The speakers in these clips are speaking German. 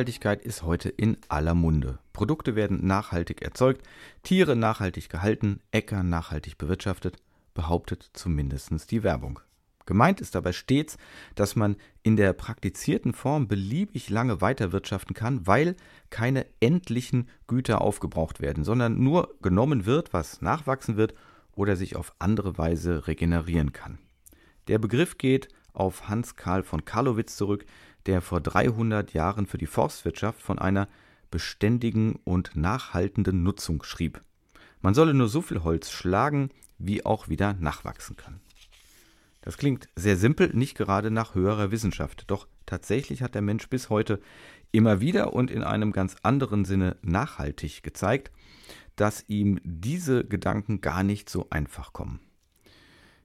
Nachhaltigkeit ist heute in aller Munde. Produkte werden nachhaltig erzeugt, Tiere nachhaltig gehalten, Äcker nachhaltig bewirtschaftet, behauptet zumindest die Werbung. Gemeint ist dabei stets, dass man in der praktizierten Form beliebig lange weiterwirtschaften kann, weil keine endlichen Güter aufgebraucht werden, sondern nur genommen wird, was nachwachsen wird oder sich auf andere Weise regenerieren kann. Der Begriff geht auf Hans Karl von Karlowitz zurück, der vor 300 Jahren für die Forstwirtschaft von einer beständigen und nachhaltenden Nutzung schrieb. Man solle nur so viel Holz schlagen, wie auch wieder nachwachsen kann. Das klingt sehr simpel, nicht gerade nach höherer Wissenschaft, doch tatsächlich hat der Mensch bis heute immer wieder und in einem ganz anderen Sinne nachhaltig gezeigt, dass ihm diese Gedanken gar nicht so einfach kommen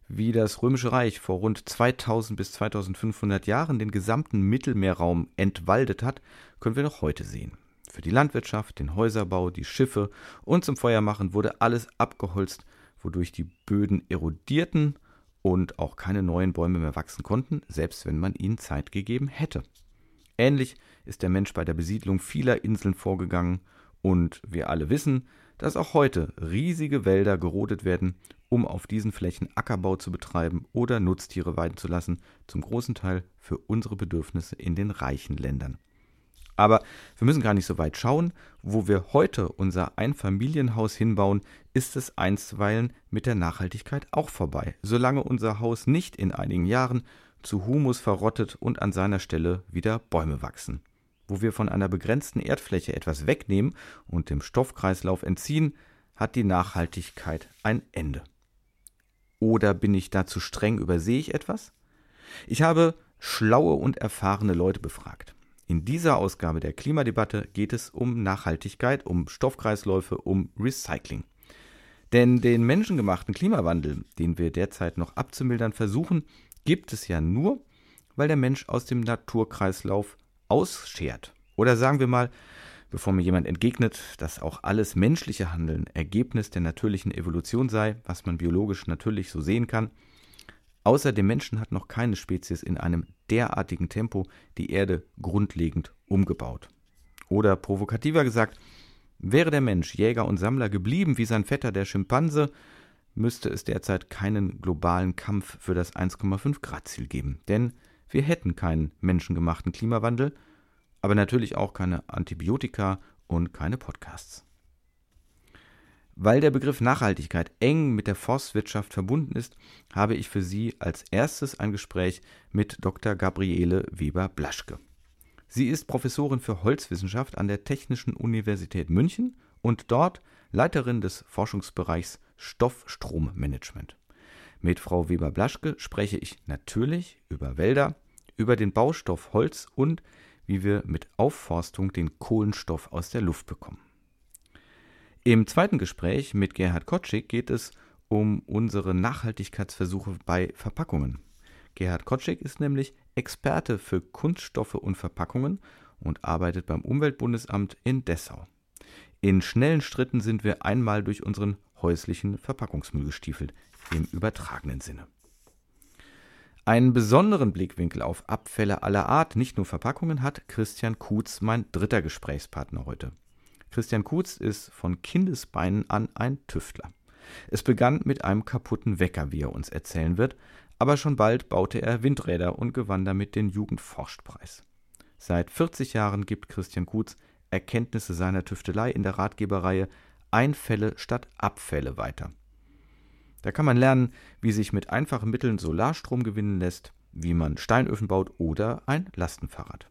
wie das Römische Reich vor rund 2000 bis 2500 Jahren den gesamten Mittelmeerraum entwaldet hat, können wir noch heute sehen. Für die Landwirtschaft, den Häuserbau, die Schiffe und zum Feuermachen wurde alles abgeholzt, wodurch die Böden erodierten und auch keine neuen Bäume mehr wachsen konnten, selbst wenn man ihnen Zeit gegeben hätte. Ähnlich ist der Mensch bei der Besiedlung vieler Inseln vorgegangen und wir alle wissen, dass auch heute riesige Wälder gerodet werden, um auf diesen Flächen Ackerbau zu betreiben oder Nutztiere weiden zu lassen, zum großen Teil für unsere Bedürfnisse in den reichen Ländern. Aber wir müssen gar nicht so weit schauen. Wo wir heute unser Einfamilienhaus hinbauen, ist es einstweilen mit der Nachhaltigkeit auch vorbei, solange unser Haus nicht in einigen Jahren zu Humus verrottet und an seiner Stelle wieder Bäume wachsen. Wo wir von einer begrenzten Erdfläche etwas wegnehmen und dem Stoffkreislauf entziehen, hat die Nachhaltigkeit ein Ende. Oder bin ich da zu streng, übersehe ich etwas? Ich habe schlaue und erfahrene Leute befragt. In dieser Ausgabe der Klimadebatte geht es um Nachhaltigkeit, um Stoffkreisläufe, um Recycling. Denn den menschengemachten Klimawandel, den wir derzeit noch abzumildern versuchen, gibt es ja nur, weil der Mensch aus dem Naturkreislauf ausschert. Oder sagen wir mal, bevor mir jemand entgegnet, dass auch alles menschliche Handeln Ergebnis der natürlichen Evolution sei, was man biologisch natürlich so sehen kann. Außer dem Menschen hat noch keine Spezies in einem derartigen Tempo die Erde grundlegend umgebaut. Oder provokativer gesagt, wäre der Mensch Jäger und Sammler geblieben wie sein Vetter der Schimpanse, müsste es derzeit keinen globalen Kampf für das 1,5 Grad Ziel geben. Denn wir hätten keinen menschengemachten Klimawandel, aber natürlich auch keine Antibiotika und keine Podcasts. Weil der Begriff Nachhaltigkeit eng mit der Forstwirtschaft verbunden ist, habe ich für Sie als erstes ein Gespräch mit Dr. Gabriele Weber-Blaschke. Sie ist Professorin für Holzwissenschaft an der Technischen Universität München und dort Leiterin des Forschungsbereichs Stoffstrommanagement. Mit Frau Weber-Blaschke spreche ich natürlich über Wälder, über den Baustoff Holz und wie wir mit Aufforstung den Kohlenstoff aus der Luft bekommen. Im zweiten Gespräch mit Gerhard Kotschik geht es um unsere Nachhaltigkeitsversuche bei Verpackungen. Gerhard Kotschik ist nämlich Experte für Kunststoffe und Verpackungen und arbeitet beim Umweltbundesamt in Dessau. In schnellen Stritten sind wir einmal durch unseren häuslichen Verpackungsmüll gestiefelt, im übertragenen Sinne. Einen besonderen Blickwinkel auf Abfälle aller Art, nicht nur Verpackungen, hat Christian Kutz, mein dritter Gesprächspartner heute. Christian Kutz ist von Kindesbeinen an ein Tüftler. Es begann mit einem kaputten Wecker, wie er uns erzählen wird, aber schon bald baute er Windräder und gewann damit den Jugendforschpreis. Seit 40 Jahren gibt Christian Kutz Erkenntnisse seiner Tüftelei in der Ratgeberreihe Einfälle statt Abfälle weiter. Da kann man lernen, wie sich mit einfachen Mitteln Solarstrom gewinnen lässt, wie man Steinöfen baut oder ein Lastenfahrrad.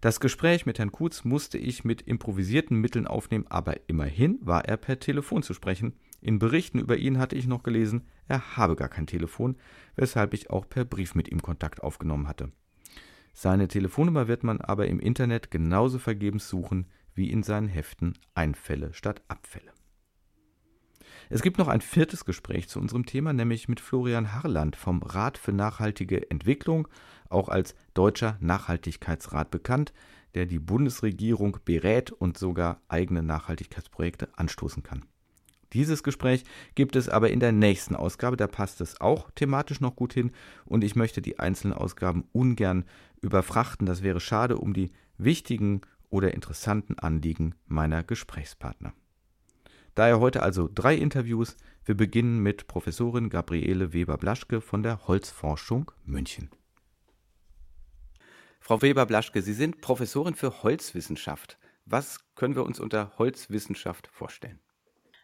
Das Gespräch mit Herrn Kutz musste ich mit improvisierten Mitteln aufnehmen, aber immerhin war er per Telefon zu sprechen. In Berichten über ihn hatte ich noch gelesen, er habe gar kein Telefon, weshalb ich auch per Brief mit ihm Kontakt aufgenommen hatte. Seine Telefonnummer wird man aber im Internet genauso vergebens suchen wie in seinen Heften Einfälle statt Abfälle. Es gibt noch ein viertes Gespräch zu unserem Thema, nämlich mit Florian Harland vom Rat für nachhaltige Entwicklung, auch als Deutscher Nachhaltigkeitsrat bekannt, der die Bundesregierung berät und sogar eigene Nachhaltigkeitsprojekte anstoßen kann. Dieses Gespräch gibt es aber in der nächsten Ausgabe, da passt es auch thematisch noch gut hin und ich möchte die einzelnen Ausgaben ungern überfrachten. Das wäre schade um die wichtigen oder interessanten Anliegen meiner Gesprächspartner. Daher heute also drei Interviews. Wir beginnen mit Professorin Gabriele Weber-Blaschke von der Holzforschung München. Frau Weber-Blaschke, Sie sind Professorin für Holzwissenschaft. Was können wir uns unter Holzwissenschaft vorstellen?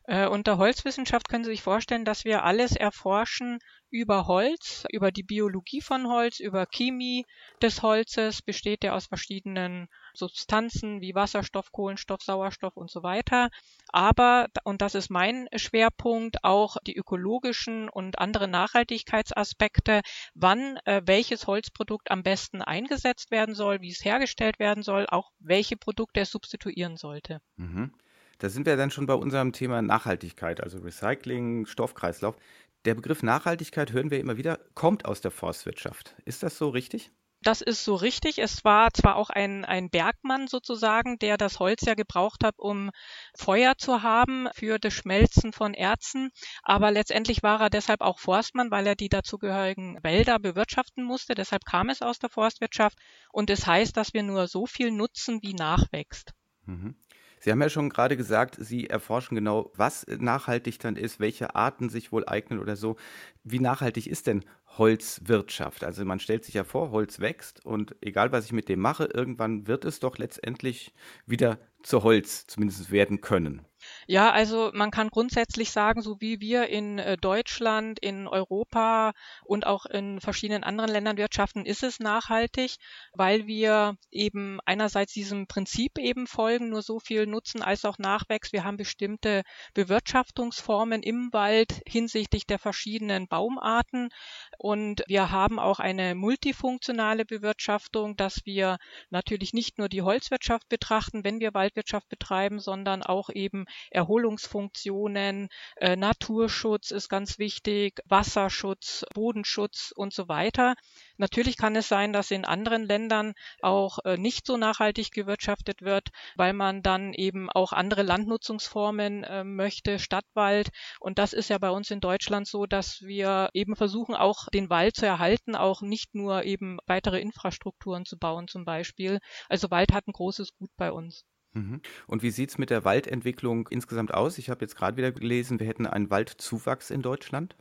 Äh, unter Holzwissenschaft können Sie sich vorstellen, dass wir alles erforschen über Holz, über die Biologie von Holz, über Chemie des Holzes, besteht er aus verschiedenen Substanzen wie Wasserstoff, Kohlenstoff, Sauerstoff und so weiter. Aber, und das ist mein Schwerpunkt, auch die ökologischen und andere Nachhaltigkeitsaspekte, wann äh, welches Holzprodukt am besten eingesetzt werden soll, wie es hergestellt werden soll, auch welche Produkte es substituieren sollte. Mhm. Da sind wir dann schon bei unserem Thema Nachhaltigkeit, also Recycling, Stoffkreislauf. Der Begriff Nachhaltigkeit hören wir immer wieder, kommt aus der Forstwirtschaft. Ist das so richtig? Das ist so richtig. Es war zwar auch ein, ein Bergmann sozusagen, der das Holz ja gebraucht hat, um Feuer zu haben für das Schmelzen von Erzen, aber letztendlich war er deshalb auch Forstmann, weil er die dazugehörigen Wälder bewirtschaften musste. Deshalb kam es aus der Forstwirtschaft und es das heißt, dass wir nur so viel nutzen, wie nachwächst. Mhm. Sie haben ja schon gerade gesagt, Sie erforschen genau, was nachhaltig dann ist, welche Arten sich wohl eignen oder so. Wie nachhaltig ist denn Holzwirtschaft? Also man stellt sich ja vor, Holz wächst und egal was ich mit dem mache, irgendwann wird es doch letztendlich wieder zu Holz zumindest werden können. Ja, also man kann grundsätzlich sagen, so wie wir in äh, Deutschland, in Europa und auch in verschiedenen anderen Ländern wirtschaften, ist es nachhaltig, weil wir eben einerseits diesem Prinzip eben folgen, nur so viel nutzen als auch nachwächst. Wir haben bestimmte Bewirtschaftungsformen im Wald hinsichtlich der verschiedenen Baumarten und wir haben auch eine multifunktionale Bewirtschaftung, dass wir natürlich nicht nur die Holzwirtschaft betrachten, wenn wir Waldwirtschaft betreiben, sondern auch eben Erholungsfunktionen, äh, Naturschutz ist ganz wichtig, Wasserschutz, Bodenschutz und so weiter. Natürlich kann es sein, dass in anderen Ländern auch äh, nicht so nachhaltig gewirtschaftet wird, weil man dann eben auch andere Landnutzungsformen äh, möchte, Stadtwald. Und das ist ja bei uns in Deutschland so, dass wir eben versuchen, auch den Wald zu erhalten, auch nicht nur eben weitere Infrastrukturen zu bauen zum Beispiel. Also Wald hat ein großes Gut bei uns. Mhm. Und wie sieht es mit der Waldentwicklung insgesamt aus? Ich habe jetzt gerade wieder gelesen, wir hätten einen Waldzuwachs in Deutschland.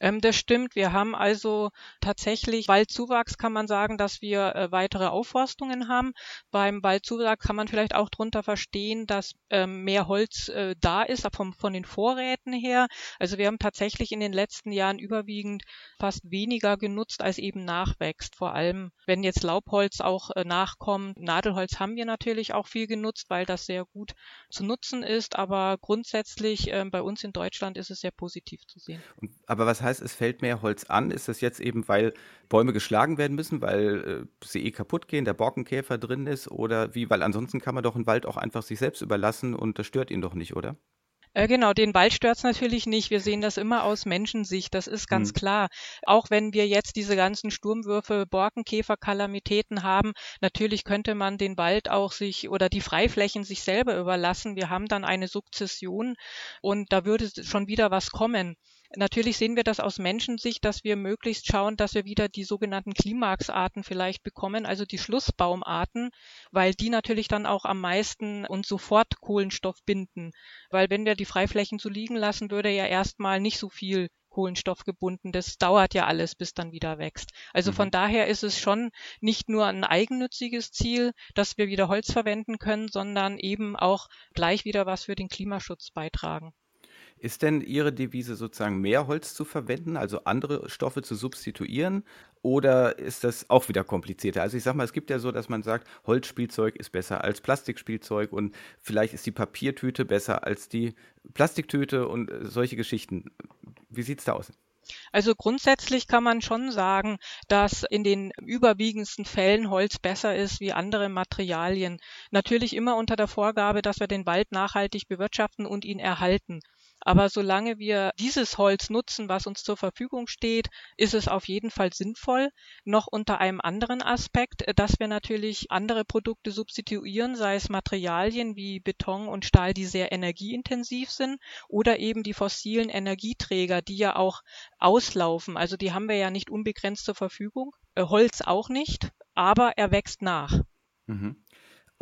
Ähm, das stimmt. Wir haben also tatsächlich Waldzuwachs kann man sagen, dass wir äh, weitere Aufforstungen haben. Beim Waldzuwachs kann man vielleicht auch darunter verstehen, dass ähm, mehr Holz äh, da ist, vom, von den Vorräten her. Also wir haben tatsächlich in den letzten Jahren überwiegend fast weniger genutzt, als eben nachwächst. Vor allem, wenn jetzt Laubholz auch äh, nachkommt. Nadelholz haben wir natürlich auch viel genutzt, weil das sehr gut zu nutzen ist. Aber grundsätzlich äh, bei uns in Deutschland ist es sehr positiv zu sehen. Aber was heißt, es fällt mehr Holz an? Ist das jetzt eben, weil Bäume geschlagen werden müssen, weil äh, sie eh kaputt gehen, der Borkenkäfer drin ist oder wie? Weil ansonsten kann man doch einen Wald auch einfach sich selbst überlassen und das stört ihn doch nicht, oder? Äh, genau, den Wald stört's natürlich nicht. Wir sehen das immer aus Menschensicht, das ist ganz mhm. klar. Auch wenn wir jetzt diese ganzen Sturmwürfe, Borkenkäfer, Kalamitäten haben, natürlich könnte man den Wald auch sich oder die Freiflächen sich selber überlassen. Wir haben dann eine Sukzession und da würde schon wieder was kommen. Natürlich sehen wir das aus Menschensicht, dass wir möglichst schauen, dass wir wieder die sogenannten Klimaxarten vielleicht bekommen, also die Schlussbaumarten, weil die natürlich dann auch am meisten und sofort Kohlenstoff binden. Weil wenn wir die Freiflächen so liegen lassen, würde ja erstmal nicht so viel Kohlenstoff gebunden. Das dauert ja alles, bis dann wieder wächst. Also mhm. von daher ist es schon nicht nur ein eigennütziges Ziel, dass wir wieder Holz verwenden können, sondern eben auch gleich wieder was für den Klimaschutz beitragen. Ist denn Ihre Devise sozusagen mehr Holz zu verwenden, also andere Stoffe zu substituieren? Oder ist das auch wieder komplizierter? Also ich sage mal, es gibt ja so, dass man sagt, Holzspielzeug ist besser als Plastikspielzeug und vielleicht ist die Papiertüte besser als die Plastiktüte und äh, solche Geschichten. Wie sieht es da aus? Also grundsätzlich kann man schon sagen, dass in den überwiegendsten Fällen Holz besser ist wie andere Materialien. Natürlich immer unter der Vorgabe, dass wir den Wald nachhaltig bewirtschaften und ihn erhalten. Aber solange wir dieses Holz nutzen, was uns zur Verfügung steht, ist es auf jeden Fall sinnvoll. Noch unter einem anderen Aspekt, äh, dass wir natürlich andere Produkte substituieren, sei es Materialien wie Beton und Stahl, die sehr energieintensiv sind, oder eben die fossilen Energieträger, die ja auch auslaufen. Also die haben wir ja nicht unbegrenzt zur Verfügung. Äh, Holz auch nicht, aber er wächst nach. Mhm.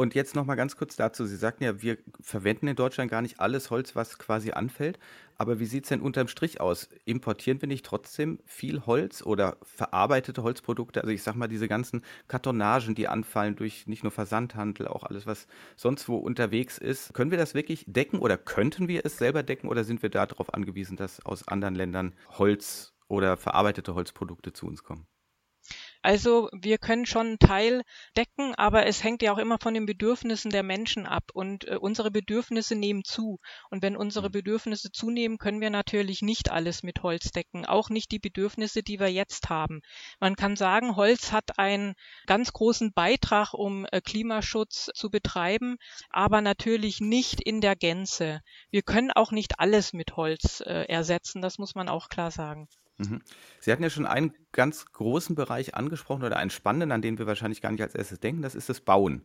Und jetzt noch mal ganz kurz dazu. Sie sagten ja, wir verwenden in Deutschland gar nicht alles Holz, was quasi anfällt. Aber wie sieht es denn unterm Strich aus? Importieren wir nicht trotzdem viel Holz oder verarbeitete Holzprodukte? Also ich sag mal, diese ganzen Kartonagen, die anfallen durch nicht nur Versandhandel, auch alles, was sonst wo unterwegs ist. Können wir das wirklich decken oder könnten wir es selber decken oder sind wir darauf angewiesen, dass aus anderen Ländern Holz oder verarbeitete Holzprodukte zu uns kommen? Also wir können schon einen Teil decken, aber es hängt ja auch immer von den Bedürfnissen der Menschen ab und äh, unsere Bedürfnisse nehmen zu. Und wenn unsere mhm. Bedürfnisse zunehmen, können wir natürlich nicht alles mit Holz decken, auch nicht die Bedürfnisse, die wir jetzt haben. Man kann sagen, Holz hat einen ganz großen Beitrag, um äh, Klimaschutz zu betreiben, aber natürlich nicht in der Gänze. Wir können auch nicht alles mit Holz äh, ersetzen, das muss man auch klar sagen. Mhm. Sie hatten ja schon einen ganz großen Bereich angesprochen oder einen spannenden, an den wir wahrscheinlich gar nicht als erstes denken, das ist das Bauen.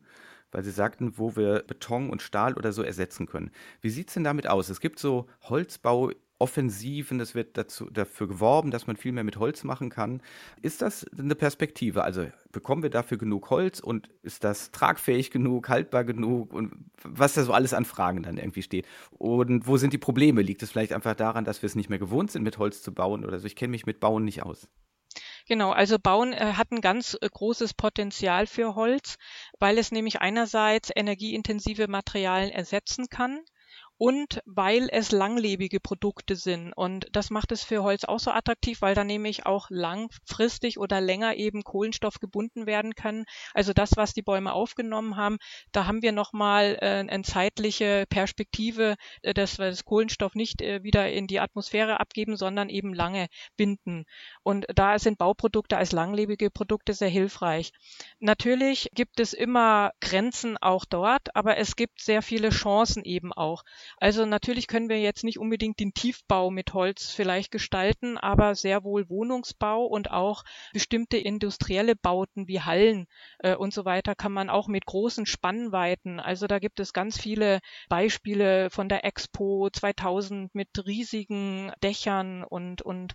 Weil Sie sagten, wo wir Beton und Stahl oder so ersetzen können. Wie sieht es denn damit aus? Es gibt so Holzbau Offensiven, es wird dazu, dafür geworben, dass man viel mehr mit Holz machen kann. Ist das eine Perspektive? Also bekommen wir dafür genug Holz und ist das tragfähig genug, haltbar genug und was da so alles an Fragen dann irgendwie steht? Und wo sind die Probleme? Liegt es vielleicht einfach daran, dass wir es nicht mehr gewohnt sind, mit Holz zu bauen oder so? Ich kenne mich mit Bauen nicht aus. Genau, also Bauen äh, hat ein ganz äh, großes Potenzial für Holz, weil es nämlich einerseits energieintensive Materialien ersetzen kann und weil es langlebige Produkte sind. Und das macht es für Holz auch so attraktiv, weil da nämlich auch langfristig oder länger eben Kohlenstoff gebunden werden kann. Also das, was die Bäume aufgenommen haben, da haben wir nochmal äh, eine zeitliche Perspektive, äh, dass wir das Kohlenstoff nicht äh, wieder in die Atmosphäre abgeben, sondern eben lange binden. Und da sind Bauprodukte als langlebige Produkte sehr hilfreich. Natürlich gibt es immer Grenzen auch dort, aber es gibt sehr viele Chancen eben auch. Also natürlich können wir jetzt nicht unbedingt den Tiefbau mit Holz vielleicht gestalten, aber sehr wohl Wohnungsbau und auch bestimmte industrielle Bauten wie Hallen äh, und so weiter kann man auch mit großen Spannweiten. Also da gibt es ganz viele Beispiele von der Expo 2000 mit riesigen Dächern und, und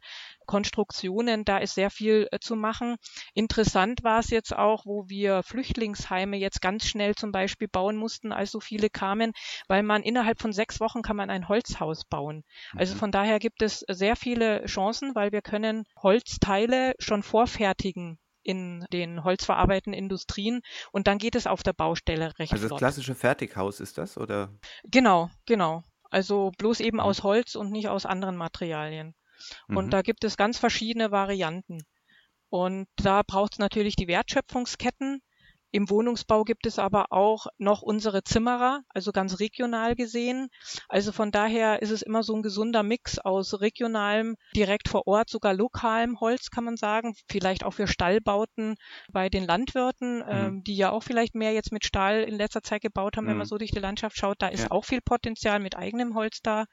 Konstruktionen. Da ist sehr viel äh, zu machen. Interessant war es jetzt auch, wo wir Flüchtlingsheime jetzt ganz schnell zum Beispiel bauen mussten, als so viele kamen, weil man innerhalb von sechs Wochen kann man ein Holzhaus bauen. Also mhm. von daher gibt es sehr viele Chancen, weil wir können Holzteile schon vorfertigen in den holzverarbeitenden Industrien und dann geht es auf der Baustelle recht Also das flott. klassische Fertighaus ist das oder? Genau, genau. Also bloß eben mhm. aus Holz und nicht aus anderen Materialien. Und mhm. da gibt es ganz verschiedene Varianten. Und da braucht es natürlich die Wertschöpfungsketten, im Wohnungsbau gibt es aber auch noch unsere Zimmerer, also ganz regional gesehen. Also von daher ist es immer so ein gesunder Mix aus regionalem, direkt vor Ort, sogar lokalem Holz, kann man sagen. Vielleicht auch für Stallbauten bei den Landwirten, mhm. ähm, die ja auch vielleicht mehr jetzt mit Stahl in letzter Zeit gebaut haben, mhm. wenn man mhm. so durch die Landschaft schaut. Da ist ja. auch viel Potenzial mit eigenem Holz da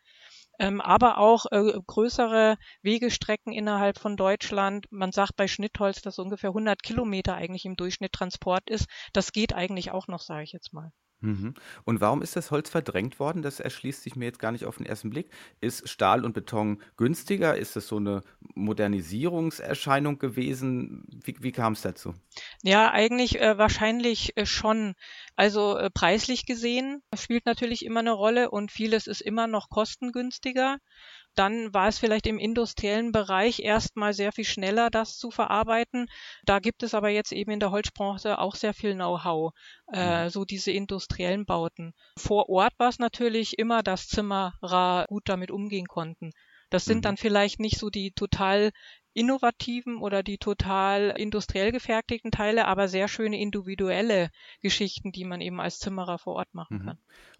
ähm, aber auch äh, größere Wegestrecken innerhalb von Deutschland. Man sagt bei Schnittholz, dass ungefähr 100 Kilometer eigentlich im Durchschnitt Transport ist. Das geht eigentlich auch noch, sage ich jetzt mal. Mhm. Und warum ist das Holz verdrängt worden? Das erschließt sich mir jetzt gar nicht auf den ersten Blick. Ist Stahl und Beton günstiger? Ist das so eine Modernisierungserscheinung gewesen? Wie, wie kam es dazu? Ja, eigentlich äh, wahrscheinlich äh, schon. Also äh, preislich gesehen spielt natürlich immer eine Rolle und vieles ist immer noch kostengünstiger. Dann war es vielleicht im industriellen Bereich erstmal sehr viel schneller, das zu verarbeiten. Da gibt es aber jetzt eben in der Holzbranche auch sehr viel Know-how, äh, mhm. so diese industriellen Bauten. Vor Ort war es natürlich immer, dass Zimmerer gut damit umgehen konnten. Das sind mhm. dann vielleicht nicht so die total innovativen oder die total industriell gefertigten Teile, aber sehr schöne individuelle Geschichten, die man eben als Zimmerer vor Ort machen mhm. kann.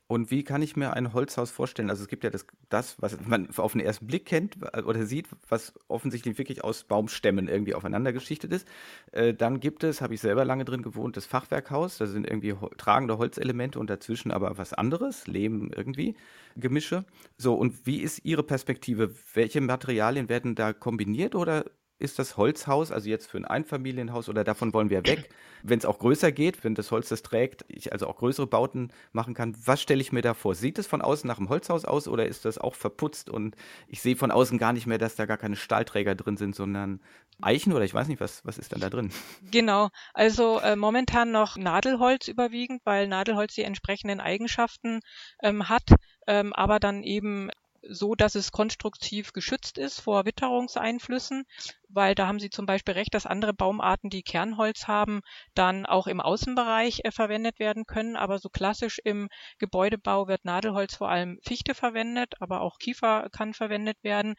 Und wie kann ich mir ein Holzhaus vorstellen? Also es gibt ja das, das, was man auf den ersten Blick kennt oder sieht, was offensichtlich wirklich aus Baumstämmen irgendwie aufeinander geschichtet ist. Äh, dann gibt es, habe ich selber lange drin gewohnt, das Fachwerkhaus. Da sind irgendwie tragende Holzelemente und dazwischen aber was anderes, Lehm irgendwie, Gemische. So, und wie ist Ihre Perspektive? Welche Materialien werden da kombiniert oder ist das Holzhaus, also jetzt für ein Einfamilienhaus oder davon wollen wir weg, wenn es auch größer geht, wenn das Holz das trägt, ich also auch größere Bauten machen kann. Was stelle ich mir da vor? Sieht es von außen nach einem Holzhaus aus oder ist das auch verputzt und ich sehe von außen gar nicht mehr, dass da gar keine Stahlträger drin sind, sondern Eichen oder ich weiß nicht, was, was ist dann da drin? Genau, also äh, momentan noch Nadelholz überwiegend, weil Nadelholz die entsprechenden Eigenschaften ähm, hat, ähm, aber dann eben so, dass es konstruktiv geschützt ist vor Witterungseinflüssen, weil da haben Sie zum Beispiel recht, dass andere Baumarten, die Kernholz haben, dann auch im Außenbereich äh, verwendet werden können. Aber so klassisch im Gebäudebau wird Nadelholz vor allem Fichte verwendet, aber auch Kiefer kann verwendet werden.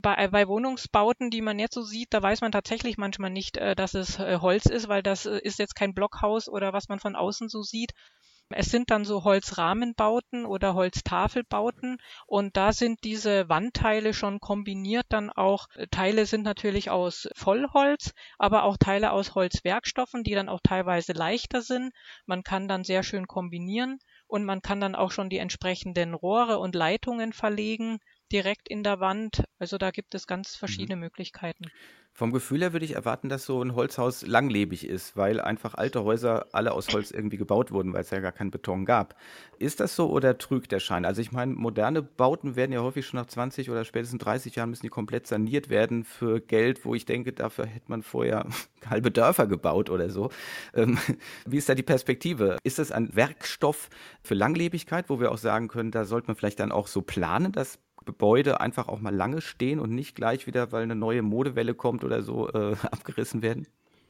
Bei, äh, bei Wohnungsbauten, die man jetzt so sieht, da weiß man tatsächlich manchmal nicht, äh, dass es Holz ist, weil das ist jetzt kein Blockhaus oder was man von außen so sieht. Es sind dann so Holzrahmenbauten oder Holztafelbauten und da sind diese Wandteile schon kombiniert dann auch. Teile sind natürlich aus Vollholz, aber auch Teile aus Holzwerkstoffen, die dann auch teilweise leichter sind. Man kann dann sehr schön kombinieren und man kann dann auch schon die entsprechenden Rohre und Leitungen verlegen direkt in der Wand. Also da gibt es ganz verschiedene mhm. Möglichkeiten. Vom Gefühl her würde ich erwarten, dass so ein Holzhaus langlebig ist, weil einfach alte Häuser alle aus Holz irgendwie gebaut wurden, weil es ja gar keinen Beton gab. Ist das so oder trügt der Schein? Also ich meine, moderne Bauten werden ja häufig schon nach 20 oder spätestens 30 Jahren müssen die komplett saniert werden für Geld, wo ich denke, dafür hätte man vorher halbe Dörfer gebaut oder so. Ähm, wie ist da die Perspektive? Ist das ein Werkstoff für Langlebigkeit, wo wir auch sagen können, da sollte man vielleicht dann auch so planen, dass Gebäude einfach auch mal lange stehen und nicht gleich wieder, weil eine neue Modewelle kommt oder so, äh, abgerissen werden?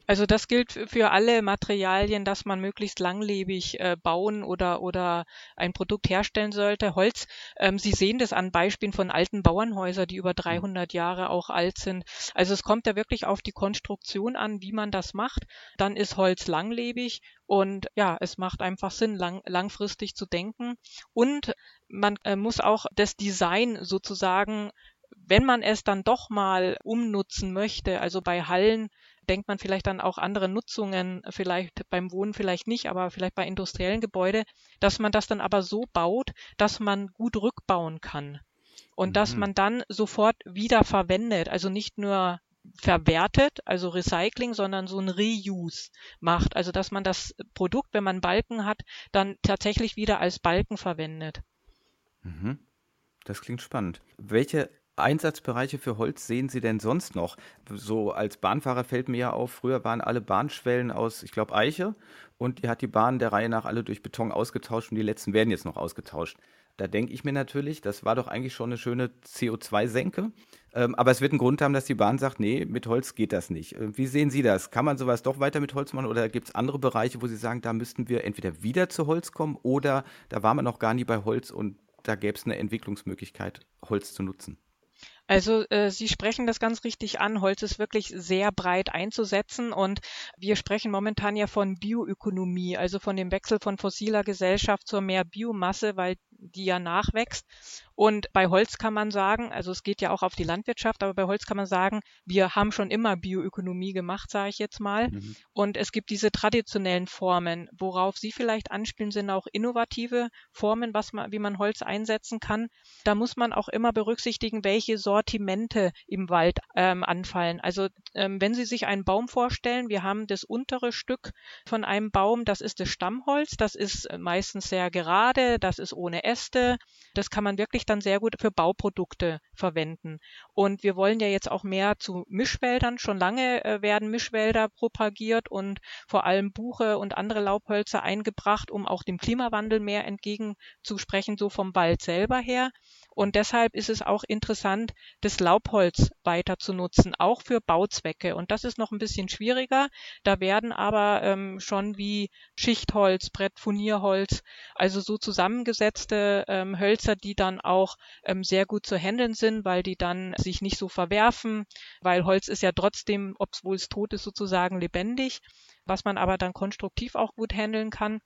Also das gilt für alle Materialien, dass man möglichst langlebig äh, bauen oder, oder ein Produkt herstellen sollte. Holz, ähm, Sie sehen das an Beispielen von alten Bauernhäusern, die über 300 Jahre auch alt sind. Also es kommt ja wirklich auf die Konstruktion an, wie man das macht. Dann ist Holz langlebig und ja, es macht einfach Sinn, lang, langfristig zu denken. Und man äh, muss auch das Design sozusagen wenn man es dann doch mal umnutzen möchte, also bei Hallen denkt man vielleicht dann auch andere Nutzungen, vielleicht beim Wohnen vielleicht nicht, aber vielleicht bei industriellen Gebäuden, dass man das dann aber so baut, dass man gut rückbauen kann und mhm. dass man dann sofort wieder verwendet, also nicht nur verwertet, also Recycling, sondern so ein Reuse macht, also dass man das Produkt, wenn man Balken hat, dann tatsächlich wieder als Balken verwendet. Mhm. Das klingt spannend. Welche Einsatzbereiche für Holz sehen Sie denn sonst noch? So als Bahnfahrer fällt mir ja auf, früher waren alle Bahnschwellen aus, ich glaube, Eiche und die hat die Bahn der Reihe nach alle durch Beton ausgetauscht und die letzten werden jetzt noch ausgetauscht. Da denke ich mir natürlich, das war doch eigentlich schon eine schöne CO2-Senke. Ähm, aber es wird einen Grund haben, dass die Bahn sagt, nee, mit Holz geht das nicht. Äh, wie sehen Sie das? Kann man sowas doch weiter mit Holz machen oder gibt es andere Bereiche, wo Sie sagen, da müssten wir entweder wieder zu Holz kommen oder da waren wir noch gar nie bei Holz und da gäbe es eine Entwicklungsmöglichkeit, Holz zu nutzen? Also äh, Sie sprechen das ganz richtig an. Holz ist wirklich sehr breit einzusetzen und wir sprechen momentan ja von Bioökonomie, also von dem Wechsel von fossiler Gesellschaft zur mehr Biomasse, weil die ja nachwächst. Und bei Holz kann man sagen, also es geht ja auch auf die Landwirtschaft, aber bei Holz kann man sagen, wir haben schon immer Bioökonomie gemacht, sage ich jetzt mal. Mhm. Und es gibt diese traditionellen Formen. Worauf Sie vielleicht anspielen, sind auch innovative Formen, was man, wie man Holz einsetzen kann. Da muss man auch immer berücksichtigen, welche Sortimente im Wald ähm, anfallen. Also ähm, wenn Sie sich einen Baum vorstellen, wir haben das untere Stück von einem Baum, das ist das Stammholz, das ist meistens sehr gerade, das ist ohne Äste. Das kann man wirklich dann sehr gut für Bauprodukte verwenden. Und wir wollen ja jetzt auch mehr zu Mischwäldern. Schon lange äh, werden Mischwälder propagiert und vor allem Buche und andere Laubhölzer eingebracht, um auch dem Klimawandel mehr entgegenzusprechen, so vom Wald selber her. Und deshalb ist es auch interessant, das Laubholz weiter zu nutzen, auch für Bauzwecke. Und das ist noch ein bisschen schwieriger. Da werden aber ähm, schon wie Schichtholz, Brettfurnierholz, also so zusammengesetzte ähm, Hölzer, die dann auch ähm, sehr gut zu handeln sind, weil die dann sich nicht so verwerfen, weil Holz ist ja trotzdem, obwohl es tot ist, sozusagen lebendig, was man aber dann konstruktiv auch gut handeln kann.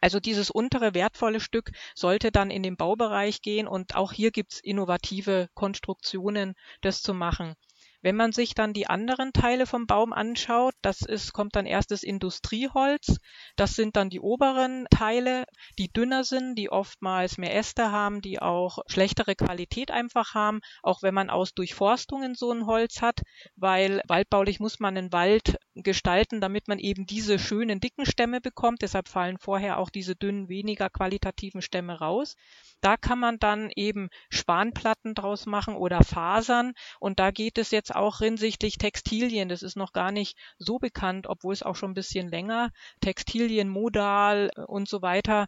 Also dieses untere wertvolle Stück sollte dann in den Baubereich gehen und auch hier gibt's innovative Konstruktionen, das zu machen. Wenn man sich dann die anderen Teile vom Baum anschaut, das ist, kommt dann erst das Industrieholz. Das sind dann die oberen Teile, die dünner sind, die oftmals mehr Äste haben, die auch schlechtere Qualität einfach haben, auch wenn man aus Durchforstungen so ein Holz hat, weil waldbaulich muss man einen Wald gestalten, damit man eben diese schönen dicken Stämme bekommt. Deshalb fallen vorher auch diese dünnen, weniger qualitativen Stämme raus. Da kann man dann eben Spanplatten draus machen oder Fasern. Und da geht es jetzt auch hinsichtlich Textilien. Das ist noch gar nicht so bekannt, obwohl es auch schon ein bisschen länger. Textilien, Modal und so weiter.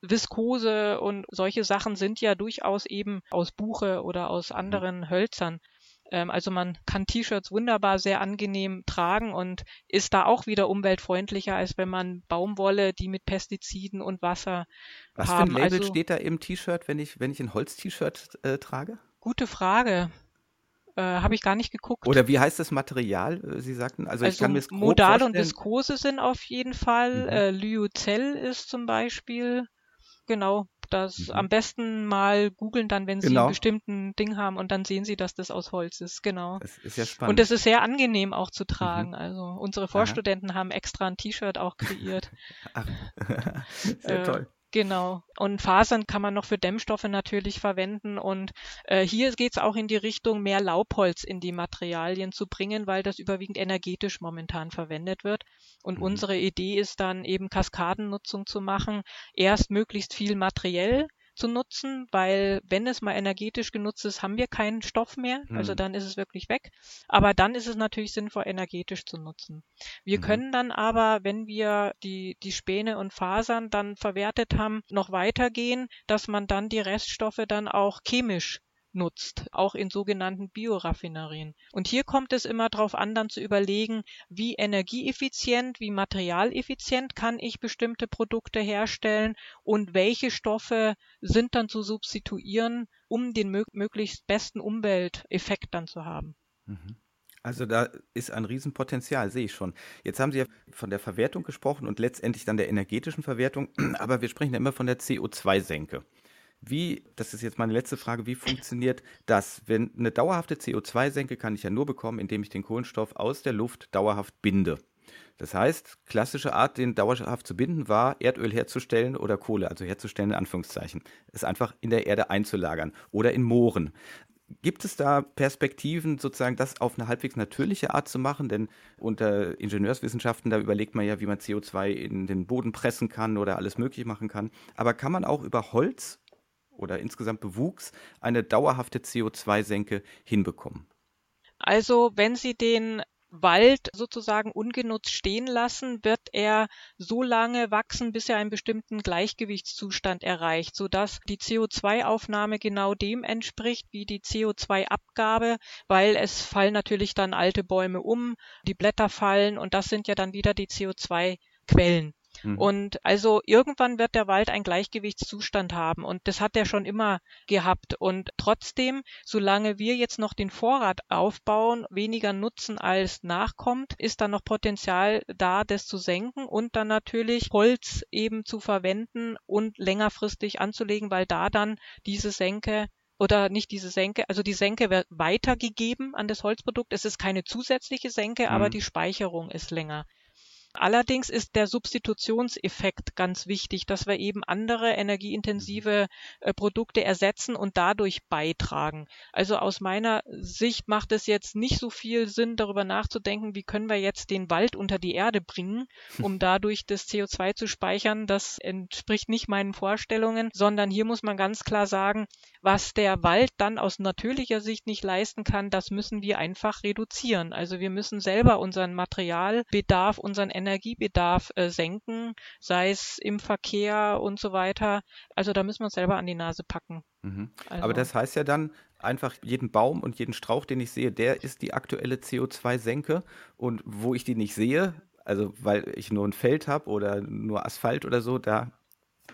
Viskose und solche Sachen sind ja durchaus eben aus Buche oder aus anderen Hölzern also man kann T-Shirts wunderbar sehr angenehm tragen und ist da auch wieder umweltfreundlicher, als wenn man Baumwolle, die mit Pestiziden und Wasser Was haben. für ein Label also, steht da im T-Shirt, wenn ich, wenn ich ein Holz-T-Shirt äh, trage? Gute Frage. Äh, Habe ich gar nicht geguckt. Oder wie heißt das Material? Äh, Sie sagten, also, also ich kann mir Modal vorstellen. und Viskose sind auf jeden Fall. Mhm. Äh, Lyocell ist zum Beispiel. Genau, das mhm. am besten mal googeln dann, wenn Sie genau. einen bestimmten Ding haben und dann sehen Sie, dass das aus Holz ist. Genau. Das ist ja spannend. Und es ist sehr angenehm auch zu tragen. Mhm. Also unsere Vorstudenten Aha. haben extra ein T-Shirt auch kreiert. Ach, sehr äh, toll. Genau. Und Fasern kann man noch für Dämmstoffe natürlich verwenden. Und äh, hier geht es auch in die Richtung, mehr Laubholz in die Materialien zu bringen, weil das überwiegend energetisch momentan verwendet wird. Und mhm. unsere Idee ist dann eben Kaskadennutzung zu machen. Erst möglichst viel materiell zu nutzen, weil wenn es mal energetisch genutzt ist, haben wir keinen Stoff mehr. Mhm. Also dann ist es wirklich weg. Aber dann ist es natürlich sinnvoll, energetisch zu nutzen. Wir mhm. können dann aber, wenn wir die, die Späne und Fasern dann verwertet haben, noch weitergehen, dass man dann die Reststoffe dann auch chemisch nutzt, auch in sogenannten Bioraffinerien. Und hier kommt es immer darauf an, dann zu überlegen, wie energieeffizient, wie materialeffizient kann ich bestimmte Produkte herstellen und welche Stoffe sind dann zu substituieren, um den mö möglichst besten Umwelteffekt dann zu haben. Mhm. Also da ist ein Riesenpotenzial, sehe ich schon. Jetzt haben Sie ja von der Verwertung gesprochen und letztendlich dann der energetischen Verwertung, aber wir sprechen ja immer von der CO2-Senke. Wie, das ist jetzt meine letzte Frage, wie funktioniert das? Wenn eine dauerhafte CO2-Senke kann ich ja nur bekommen, indem ich den Kohlenstoff aus der Luft dauerhaft binde. Das heißt, klassische Art, den dauerhaft zu binden, war Erdöl herzustellen oder Kohle, also herzustellen in Anführungszeichen. Es einfach in der Erde einzulagern oder in Mooren. Gibt es da Perspektiven, sozusagen das auf eine halbwegs natürliche Art zu machen? Denn unter Ingenieurswissenschaften, da überlegt man ja, wie man CO2 in den Boden pressen kann oder alles möglich machen kann. Aber kann man auch über Holz oder insgesamt Bewuchs eine dauerhafte CO2-Senke hinbekommen? Also wenn Sie den Wald sozusagen ungenutzt stehen lassen, wird er so lange wachsen, bis er einen bestimmten Gleichgewichtszustand erreicht, sodass die CO2-Aufnahme genau dem entspricht wie die CO2-Abgabe, weil es fallen natürlich dann alte Bäume um, die Blätter fallen und das sind ja dann wieder die CO2-Quellen. Mhm. Und also irgendwann wird der Wald einen Gleichgewichtszustand haben und das hat er schon immer gehabt. Und trotzdem, solange wir jetzt noch den Vorrat aufbauen, weniger nutzen als nachkommt, ist dann noch Potenzial da, das zu senken und dann natürlich Holz eben zu verwenden und längerfristig anzulegen, weil da dann diese Senke oder nicht diese Senke, also die Senke wird weitergegeben an das Holzprodukt. Es ist keine zusätzliche Senke, mhm. aber die Speicherung ist länger. Allerdings ist der Substitutionseffekt ganz wichtig, dass wir eben andere energieintensive äh, Produkte ersetzen und dadurch beitragen. Also aus meiner Sicht macht es jetzt nicht so viel Sinn, darüber nachzudenken, wie können wir jetzt den Wald unter die Erde bringen, um dadurch das CO2 zu speichern. Das entspricht nicht meinen Vorstellungen, sondern hier muss man ganz klar sagen, was der Wald dann aus natürlicher Sicht nicht leisten kann, das müssen wir einfach reduzieren. Also wir müssen selber unseren Materialbedarf, unseren Energiebedarf äh, senken, sei es im Verkehr und so weiter. Also da müssen wir uns selber an die Nase packen. Mhm. Also. Aber das heißt ja dann, einfach jeden Baum und jeden Strauch, den ich sehe, der ist die aktuelle CO2-Senke. Und wo ich die nicht sehe, also weil ich nur ein Feld habe oder nur Asphalt oder so, da